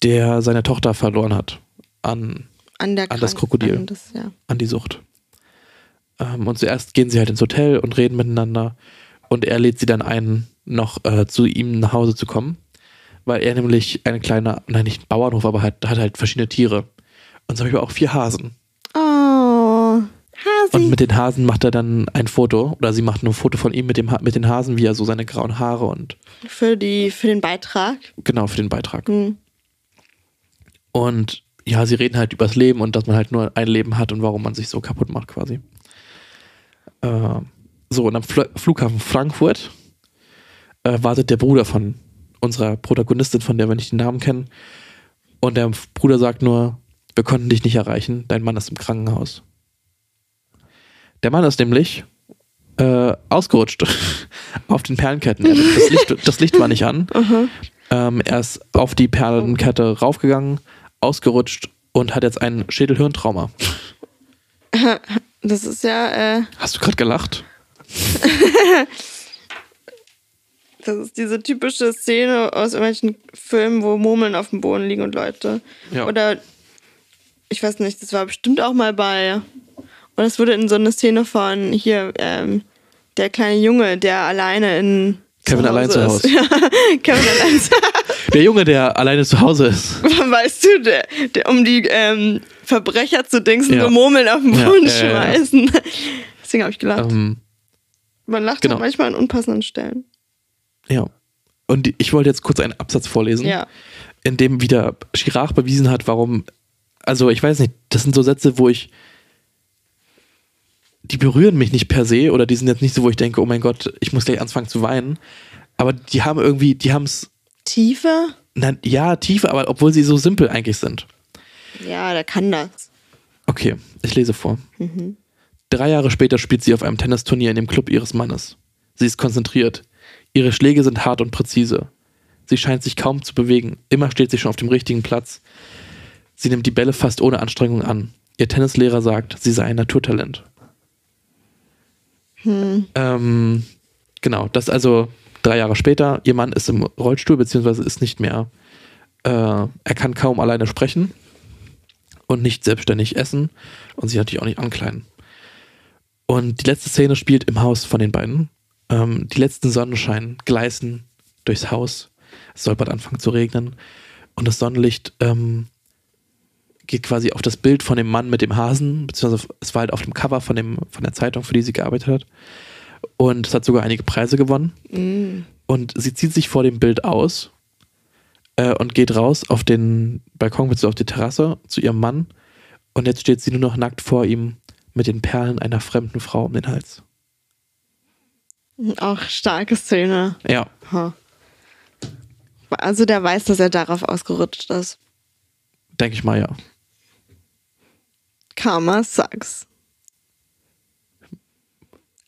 der seine Tochter verloren hat an, an, an das Krokodil, an, das, ja. an die Sucht. Ähm, und zuerst gehen sie halt ins Hotel und reden miteinander und er lädt sie dann ein, noch äh, zu ihm nach Hause zu kommen, weil er nämlich eine kleine, nein, nicht ein Bauernhof, aber hat, hat halt verschiedene Tiere. Und zum Beispiel auch vier Hasen. Oh. Hasi. Und mit den Hasen macht er dann ein Foto oder sie macht ein Foto von ihm mit, dem mit den Hasen, wie er so seine grauen Haare und. Für, die, für den Beitrag? Genau, für den Beitrag. Mhm. Und ja, sie reden halt übers Leben und dass man halt nur ein Leben hat und warum man sich so kaputt macht quasi. Äh, so, und am Fl Flughafen Frankfurt äh, wartet der Bruder von unserer Protagonistin, von der wir nicht den Namen kennen. Und der Bruder sagt nur, wir konnten dich nicht erreichen, dein Mann ist im Krankenhaus. Der Mann ist nämlich äh, ausgerutscht auf den Perlenketten. Das Licht, das Licht war nicht an. Uh-huh. Ähm, er ist auf die Perlenkette raufgegangen, ausgerutscht und hat jetzt ein Schädelhirntrauma. Das ist ja. Äh Hast du gerade gelacht? Das ist diese typische Szene aus irgendwelchen Filmen, wo Murmeln auf dem Boden liegen und Leute. Ja. Oder ich weiß nicht, das war bestimmt auch mal bei und es wurde in so eine Szene von hier, ähm, der kleine Junge, der alleine in. Kevin zu allein zu Hause. Ja, Kevin allein zu Der Junge, der alleine zu Hause ist. Weißt du, der, der um die ähm, Verbrecher zu dingsen, ja. so Murmeln auf den Boden ja, schmeißen. Deswegen habe ich gelacht. Ähm, Man lacht genau. auch manchmal an unpassenden Stellen. Ja. Und ich wollte jetzt kurz einen Absatz vorlesen, ja. in dem wieder Chirac bewiesen hat, warum. Also, ich weiß nicht, das sind so Sätze, wo ich die berühren mich nicht per se oder die sind jetzt nicht so, wo ich denke, oh mein Gott, ich muss gleich anfangen zu weinen. Aber die haben irgendwie, die haben es. Tiefe? Nein, ja, Tiefe, aber obwohl sie so simpel eigentlich sind. Ja, der kann das. Okay, ich lese vor. Mhm. Drei Jahre später spielt sie auf einem Tennisturnier in dem Club ihres Mannes. Sie ist konzentriert. Ihre Schläge sind hart und präzise. Sie scheint sich kaum zu bewegen. Immer steht sie schon auf dem richtigen Platz. Sie nimmt die Bälle fast ohne Anstrengung an. Ihr Tennislehrer sagt, sie sei ein Naturtalent. Hm. Ähm, genau, das also drei Jahre später. Ihr Mann ist im Rollstuhl, beziehungsweise ist nicht mehr, äh, er kann kaum alleine sprechen und nicht selbstständig essen und sich natürlich auch nicht ankleiden. Und die letzte Szene spielt im Haus von den beiden. Ähm, die letzten Sonnenschein gleißen durchs Haus. Es soll bald anfangen zu regnen. Und das Sonnenlicht ähm, geht quasi auf das Bild von dem Mann mit dem Hasen, beziehungsweise es war halt auf dem Cover von, dem, von der Zeitung, für die sie gearbeitet hat. Und es hat sogar einige Preise gewonnen. Mm. Und sie zieht sich vor dem Bild aus äh, und geht raus auf den Balkon, beziehungsweise auf die Terrasse zu ihrem Mann. Und jetzt steht sie nur noch nackt vor ihm mit den Perlen einer fremden Frau um den Hals. Auch starke Szene. Ja, Ha. Also der weiß, dass er darauf ausgerutscht ist. denke ich mal, ja. Karma sucks.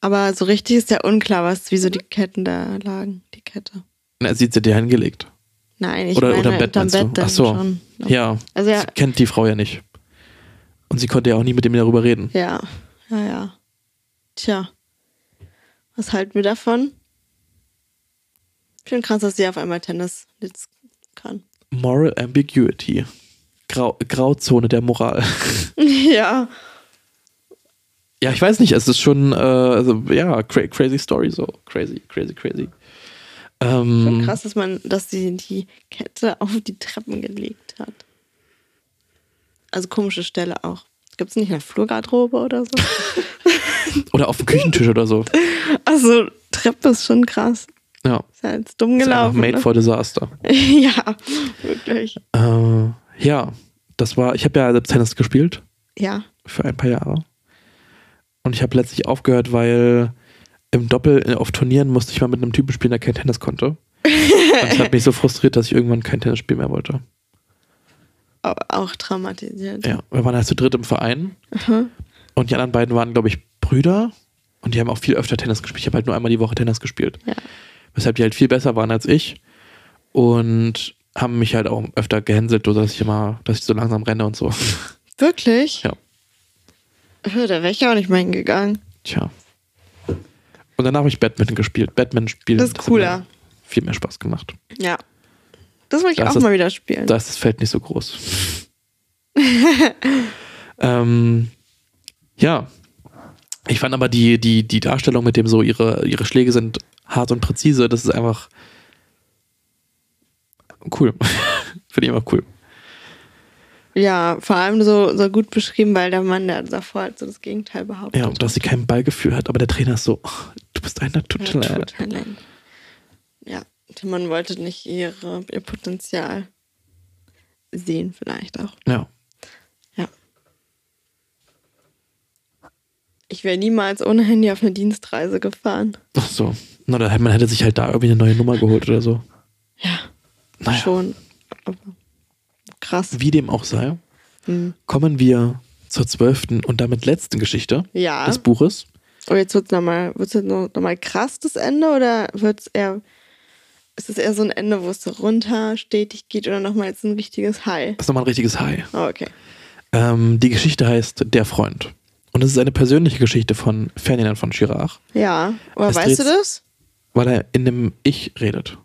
Aber so richtig ist ja unklar, was, wieso die Ketten da lagen. Die Kette. Na, sieht sie dir hingelegt. Nein, ich Oder unterm Bett, unterm? Bett Ach so. schon. Ja, Also ja, sie kennt die Frau ja nicht. Und sie konnte ja auch nie mit ihm darüber reden. ja, ja, ja. Tja. Was halten wir davon? Ich finde krass, dass sie auf einmal Tennis jetzt kann. Moral Ambiguity. Grau Grauzone der Moral. ja. Ja, ich weiß nicht, es ist schon, äh, also, ja, cra crazy Story, so. Crazy, crazy, crazy. Schon Ähm, krass, dass man, dass sie die Kette auf die Treppen gelegt hat. Also komische Stelle auch. Gibt es nicht eine Flurgarderobe oder so? oder auf dem Küchentisch oder so. Also Treppe ist schon krass. Ja. Ist ja jetzt dumm Ist gelaufen. made ne? for disaster. ja, wirklich. Äh, ja, das war, ich habe ja selbst Tennis gespielt Ja. für ein paar Jahre. Und ich habe letztlich aufgehört, weil im Doppel äh, auf Turnieren musste ich mal mit einem Typen spielen, der kein Tennis konnte. Und das hat mich so frustriert, dass ich irgendwann kein Tennis spielen mehr wollte. Au- Auch traumatisiert. Ja, wir waren halt zu dritt im Verein. Mhm. Und die anderen beiden waren, glaube ich, Brüder. Und die haben auch viel öfter Tennis gespielt. Ich habe halt nur einmal die Woche Tennis gespielt. Ja. Weshalb die halt viel besser waren als ich. Und haben mich halt auch öfter gehänselt, dass ich immer, dass ich so langsam renne und so. Wirklich? Ja. Da wäre ich auch nicht mehr hingegangen. Tja. Und danach habe ich Badminton gespielt. Badminton spielen. Das ist cooler. Viel mehr Spaß gemacht. Ja. Das will ich Das auch ist- mal wieder spielen. Da ist das Feld nicht so groß. ähm, ja. Ich fand aber die, die, die Darstellung mit dem so, ihre, ihre Schläge sind hart und präzise, das ist einfach cool. Finde ich einfach cool. Ja, vor allem so, so gut beschrieben, weil der Mann, der davor halt so das Gegenteil behauptet. Ja, und dass sie kein Ballgefühl hat, aber der Trainer ist so, oh, du bist ein Naturtalent. Naturtalent. Ja, Mann wollte nicht ihre, ihr Potenzial sehen, vielleicht auch. Ja. Ja. Ich wäre niemals ohne Handy auf eine Dienstreise gefahren. Ach so. Na, da hätte man hätte sich halt da irgendwie eine neue Nummer geholt oder so. Ja, Naja, schon. Aber krass. wie dem auch sei, Hm. kommen wir zur zwölften und damit letzten Geschichte Ja. des Buches. Oh, jetzt wird es nochmal noch, noch mal krass, das Ende? Oder wird es eher. Ist es eher so ein Ende, wo es so runter stetig geht oder nochmal jetzt ein richtiges High? Das ist nochmal ein richtiges High. Oh, okay. Ähm, die Geschichte heißt Der Freund. Und es ist eine persönliche Geschichte von Ferdinand von Schirach, Ja, aber Es weißt du das? weil er in dem Ich redet.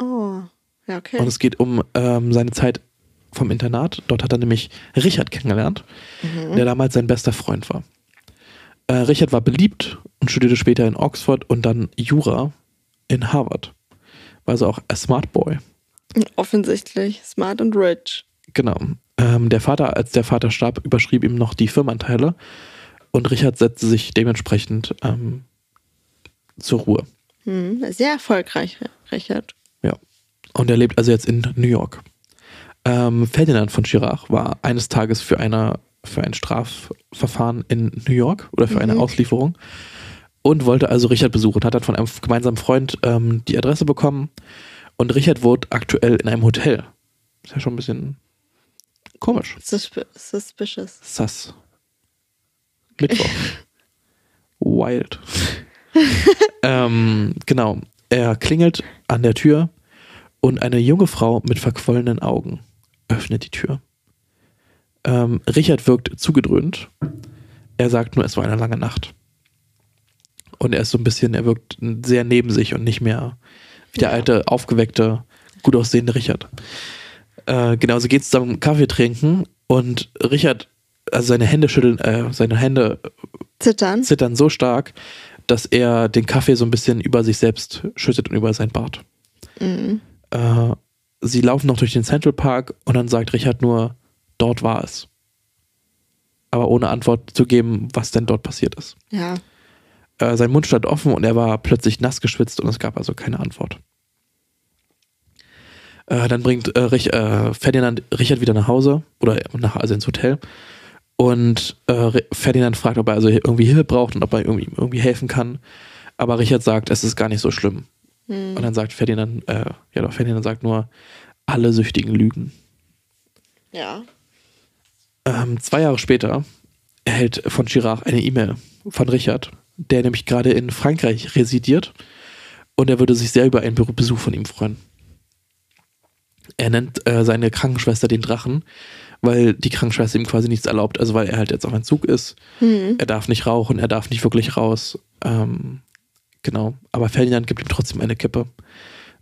Oh, ja, okay. Und es geht um ähm, seine Zeit vom Internat. Dort hat er nämlich Richard kennengelernt, Mhm. der damals sein bester Freund war. Äh, Richard war beliebt und studierte später in Oxford und dann Jura in Harvard. Also auch a smart boy. Offensichtlich. Smart und rich. Genau. Ähm, der Vater, als der Vater starb, überschrieb ihm noch die Firmenanteile und Richard setzte sich dementsprechend ähm, zur Ruhe. Hm, sehr erfolgreich, Richard. Ja. Und er lebt also jetzt in New York. Ähm, Ferdinand von Schirach war eines Tages für, eine, für ein Strafverfahren in New York oder für eine Mhm. Auslieferung und wollte also Richard besuchen. Hat dann von einem gemeinsamen Freund ähm, die Adresse bekommen und Richard wohnt aktuell in einem Hotel. Ist ja schon ein bisschen komisch. Susp suspicious. Sass. Mittwoch. Wild. ähm, genau. Er klingelt an der Tür und eine junge Frau mit verquollenen Augen öffnet die Tür. Ähm, Richard wirkt zugedröhnt. Er sagt nur, es war eine lange Nacht. Und er ist so ein bisschen, er wirkt sehr neben sich und nicht mehr wie der Ja. alte, aufgeweckte, gut aussehende Richard. Äh, genau, sie geht zusammen Kaffee trinken und Richard, also seine Hände schütteln, äh, seine Hände Zittern. zittern so stark, dass er den Kaffee so ein bisschen über sich selbst schüttet und über sein Bart. Mhm. Äh, sie laufen noch durch den Central Park und dann sagt Richard nur, dort war es. Aber ohne Antwort zu geben, was denn dort passiert ist. Ja. Äh, sein Mund stand offen und er war plötzlich nass geschwitzt und es gab also keine Antwort. Äh, dann bringt äh, Rich, äh, Ferdinand Richard wieder nach Hause oder nach, also ins Hotel. Und äh, Ferdinand fragt, ob er also irgendwie Hilfe braucht und ob er irgendwie, irgendwie helfen kann. Aber Richard sagt, es ist gar nicht so schlimm. Hm. Und dann sagt Ferdinand, äh, ja doch, Ferdinand sagt nur, alle Süchtigen lügen. Ja. Ähm, zwei Jahre später erhält von Girard eine E-Mail von Richard, der nämlich gerade in Frankreich residiert und er würde sich sehr über einen Be- Besuch von ihm freuen. Er nennt äh, seine Krankenschwester den Drachen, weil die Krankenschwester ihm quasi nichts erlaubt, also weil er halt jetzt auf Entzug ist. Hm. Er darf nicht rauchen, er darf nicht wirklich raus. Ähm, genau. Aber Ferdinand gibt ihm trotzdem eine Kippe.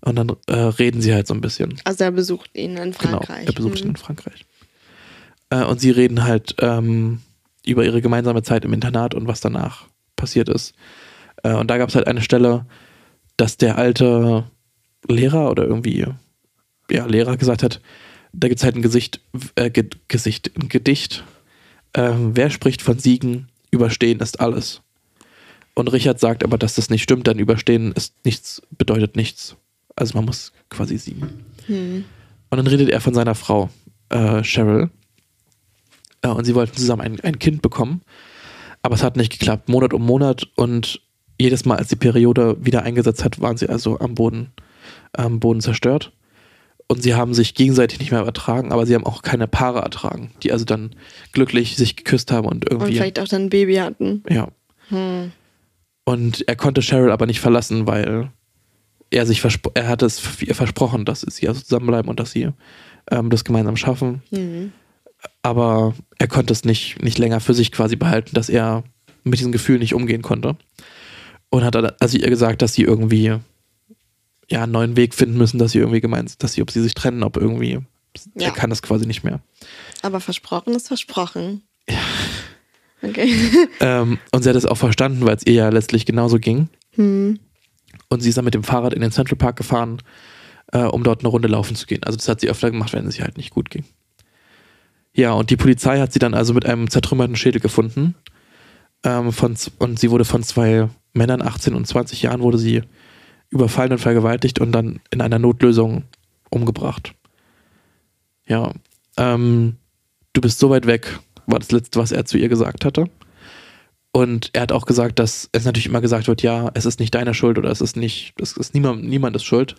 Und dann äh, reden sie halt so ein bisschen. Also er besucht ihn in Frankreich. Genau, er besucht ihn Hm. in Frankreich. Äh, und sie reden halt ähm, über ihre gemeinsame Zeit im Internat und was danach passiert ist. Äh, und da gab es halt eine Stelle, dass der alte Lehrer oder irgendwie, ja, Lehrer gesagt hat, da gibt es halt ein Gesicht, äh, Ge Gesicht, ein Gedicht. Ähm, wer spricht von Siegen? Überstehen ist alles. Und Richard sagt aber, dass das nicht stimmt, denn Überstehen ist nichts, bedeutet nichts. Also man muss quasi siegen. Hm. Und dann redet er von seiner Frau, äh, Cheryl. Äh, und sie wollten zusammen ein, ein Kind bekommen. Aber es hat nicht geklappt, Monat um Monat. Und jedes Mal, als die Periode wieder eingesetzt hat, waren sie also am Boden, am Boden zerstört. Und sie haben sich gegenseitig nicht mehr ertragen, aber sie haben auch keine Paare ertragen, die also dann glücklich sich geküsst haben und Und irgendwie. vielleicht auch dann ein Baby hatten. ja. Hm. Und er konnte Cheryl aber nicht verlassen, weil er sich er hatte es ihr versprochen, dass sie also zusammenbleiben und dass sie ähm, das gemeinsam schaffen. Hm. Aber er konnte es nicht, nicht länger für sich quasi behalten, dass er mit diesem Gefühl nicht umgehen konnte. Und hat dann also ihr gesagt, dass sie irgendwie ja, einen neuen Weg finden müssen, dass sie irgendwie gemeint, dass sie, ob sie sich trennen, ob irgendwie, Ja. er kann das quasi nicht mehr. Aber versprochen ist versprochen. Ja. Okay. Ähm, und sie hat es auch verstanden, weil es ihr ja letztlich genauso ging. Hm. Und sie ist dann mit dem Fahrrad in den Central Park gefahren, äh, um dort eine Runde laufen zu gehen. Also das hat sie öfter gemacht, wenn es ihr halt nicht gut ging. Ja, und die Polizei hat sie dann also mit einem zertrümmerten Schädel gefunden. Ähm, von, und sie wurde von zwei Männern, 18 und 20 Jahren, wurde sie überfallen und vergewaltigt und dann in einer Notlösung umgebracht. Ja, ähm, du bist so weit weg, war das letzte, was er zu ihr gesagt hatte. Und er hat auch gesagt, dass es natürlich immer gesagt wird, ja, es ist nicht deine Schuld oder es ist nicht, es ist niemand, niemand ist schuld.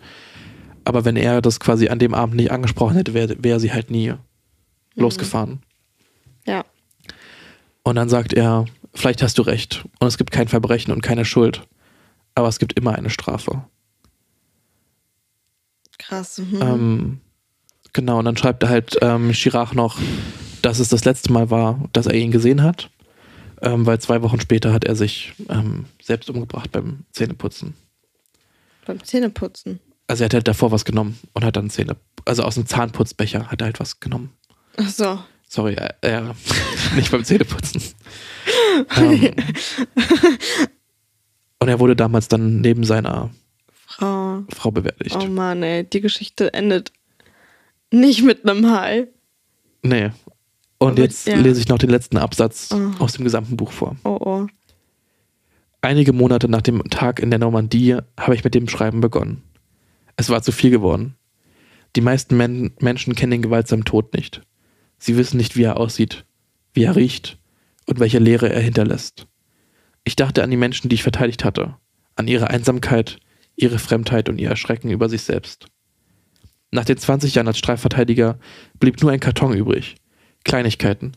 Aber wenn er das quasi an dem Abend nicht angesprochen hätte, wäre wär sie halt nie losgefahren. Ja. Und dann sagt er, vielleicht hast du recht. Und es gibt kein Verbrechen und keine Schuld. Aber es gibt immer eine Strafe. Krass. Mhm. Ähm, genau, und dann schreibt er halt ähm, Chirac noch, dass es das letzte Mal war, dass er ihn gesehen hat. Ähm, weil zwei Wochen später hat er sich ähm, selbst umgebracht beim Zähneputzen. Beim Zähneputzen. Also er hat halt davor was genommen und hat dann Zähne, also aus dem Zahnputzbecher hat er halt was genommen. Ach so. Sorry, äh, nicht beim Zähneputzen. ähm, und er wurde damals dann neben seiner Frau. Frau bewertigt. Oh Mann, ey. Die Geschichte endet nicht mit einem Hai. Nee. Und Aber, jetzt ja. lese ich noch den letzten Absatz Oh. aus dem gesamten Buch vor. Oh oh. Einige Monate nach dem Tag in der Normandie habe ich mit dem Schreiben begonnen. Es war zu viel geworden. Die meisten Men Menschen kennen den gewaltsamen Tod nicht. Sie wissen nicht, wie er aussieht, wie er riecht und welche Leere er hinterlässt. Ich dachte an die Menschen, die ich verteidigt hatte, an ihre Einsamkeit, ihre Fremdheit und ihr Erschrecken über sich selbst. Nach den 20 Jahren als Streifverteidiger blieb nur ein Karton übrig. Kleinigkeiten.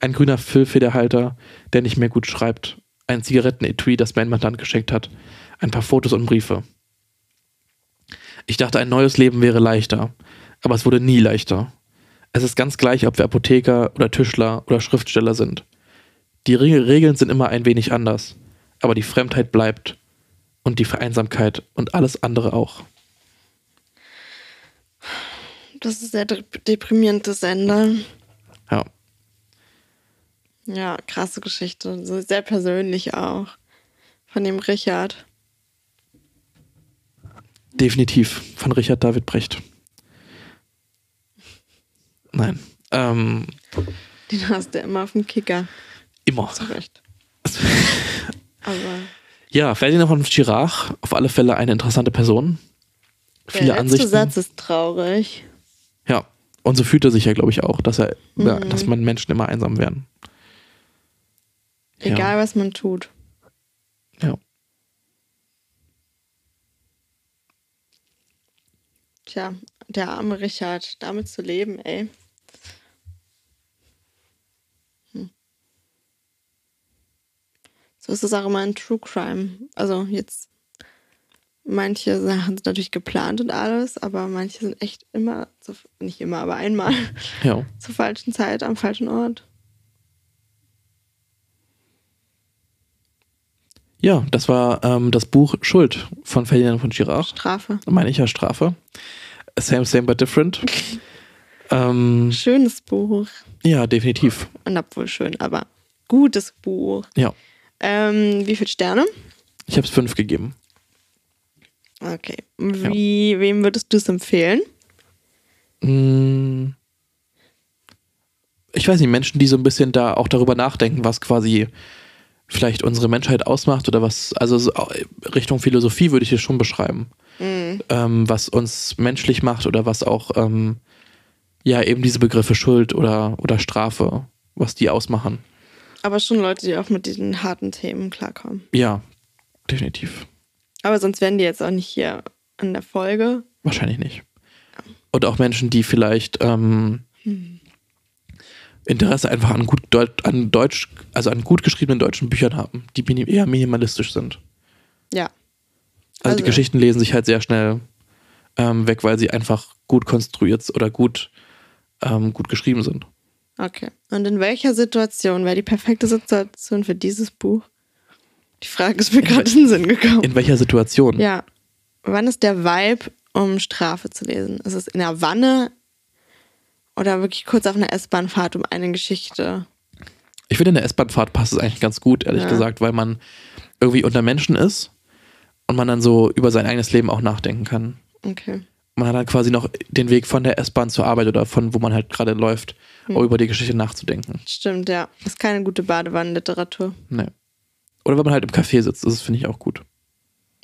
Ein grüner Füllfederhalter, der nicht mehr gut schreibt. Ein Zigarettenetui, das mein Mandant geschenkt hat. Ein paar Fotos und Briefe. Ich dachte, ein neues Leben wäre leichter. Aber es wurde nie leichter. Es ist ganz gleich, ob wir Apotheker oder Tischler oder Schriftsteller sind. Die Re- Regeln sind immer ein wenig anders. Aber die Fremdheit bleibt. Und die Vereinsamkeit und alles andere auch. Das ist sehr dep- deprimierendes Ende. Ja. Ja, krasse Geschichte. Sehr persönlich auch. Von dem Richard. Definitiv von Richard David Brecht. Nein. Ähm, Den hast du immer auf dem Kicker. immer. Zu Recht. Aber Ja, Ferdinand von Chirac, auf alle Fälle eine interessante Person. viele Der letzte Ansichten. Satz ist traurig. Ja. Und so fühlt er sich ja, glaube ich, auch, dass er, ja, Mhm. dass man Menschen immer einsam werden. Ja. Egal, was man tut. Ja. Tja, der arme Richard, damit zu leben, ey. So ist es auch immer in True Crime. Also jetzt, manche Sachen sind natürlich geplant und alles, aber manche sind echt immer, zu, nicht immer, aber einmal Ja. zur falschen Zeit am falschen Ort. Ja, das war ähm, das Buch Schuld von Ferdinand von Girard. Strafe. Meine ich ja Strafe. Same, same, but different. ähm, Schönes Buch. ja, definitiv. Und obwohl schön, aber gutes Buch. Ja. Ähm, wie viele Sterne? Ich habe es fünf gegeben. Okay. Wie, Wem würdest du es empfehlen? Mm. Ich weiß nicht, Menschen, die so ein bisschen da auch darüber nachdenken, was quasi vielleicht unsere Menschheit ausmacht oder was, also so Richtung Philosophie würde ich es schon beschreiben. Mhm. Ähm, was uns menschlich macht oder was auch, ähm, ja, eben diese Begriffe Schuld oder, oder Strafe, was die ausmachen. Aber schon Leute, die auch mit diesen harten Themen klarkommen. Ja, definitiv. Aber sonst wären die jetzt auch nicht hier an der Folge. Wahrscheinlich nicht. Und auch Menschen, die vielleicht ähm, Interesse einfach an gut Deut an Deutsch, also an gut geschriebenen deutschen Büchern haben, die minim eher minimalistisch sind. Ja. Also, die Also- Geschichten lesen sich halt sehr schnell ähm, weg, weil sie einfach gut konstruiert oder gut, ähm, gut geschrieben sind. Okay. Und in welcher Situation wäre die perfekte Situation für dieses Buch? Die Frage ist mir gerade in den Sinn gekommen. In welcher Situation? Ja. Wann ist der Vibe, um Strafe zu lesen? Ist es in der Wanne oder wirklich kurz auf einer S-Bahn-Fahrt, um eine Geschichte? Ich finde, in der S-Bahn-Fahrt passt es eigentlich ganz gut, ehrlich Ja. gesagt, weil man irgendwie unter Menschen ist und man dann so über sein eigenes Leben auch nachdenken kann. Okay. Man hat dann quasi noch den Weg von der S-Bahn zur Arbeit oder von wo man halt gerade läuft, Hm. über die Geschichte nachzudenken. Stimmt, ja. Ist keine gute Badewannenliteratur. Nee. Oder wenn man halt im Café sitzt, das finde ich auch gut.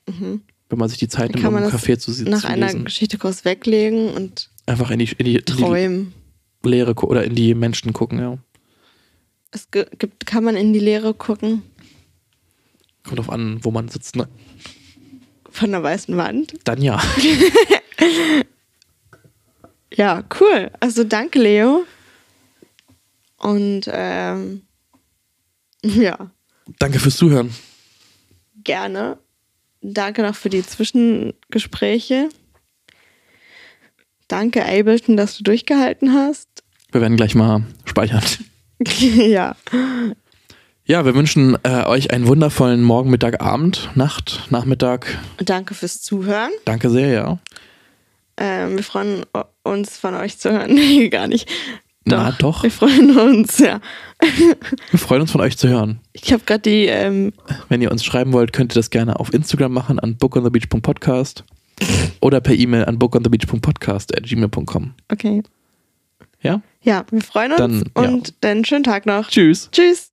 Mhm. Wenn man sich die Zeit nimmt, um im das Café zu, si- Nach zu einer. Geschichte kurz weglegen und Einfach in die, in die, in die träumen. Leere oder in die Menschen gucken, ja. Es gibt, kann man in die Leere gucken Kommt drauf an, wo man sitzt, ne? von der weißen Wand. Dann ja. Ja, cool. Also danke, Leo. Und ähm, ja, Danke fürs Zuhören. gerne. Danke noch für die Zwischengespräche. Danke, Ableton, dass du durchgehalten hast. Wir werden gleich mal speichern. ja. Ja, wir wünschen äh, euch einen wundervollen Morgen, Mittag, Abend, Nacht, Nachmittag. Danke fürs Zuhören. Danke sehr, ja. Ähm, wir freuen uns von euch zu hören. Nee, gar nicht. Na, doch. Wir freuen uns, ja. Wir freuen uns von euch zu hören. Ich habe gerade die, ähm, Wenn ihr uns schreiben wollt, könnt ihr das gerne auf Instagram machen an bookonthebeach.podcast oder per E-Mail an bookonthebeach.podcast.gmail.com. okay. Ja? Ja, wir freuen uns Dann, ja. und dann schönen Tag noch. Tschüss. Tschüss.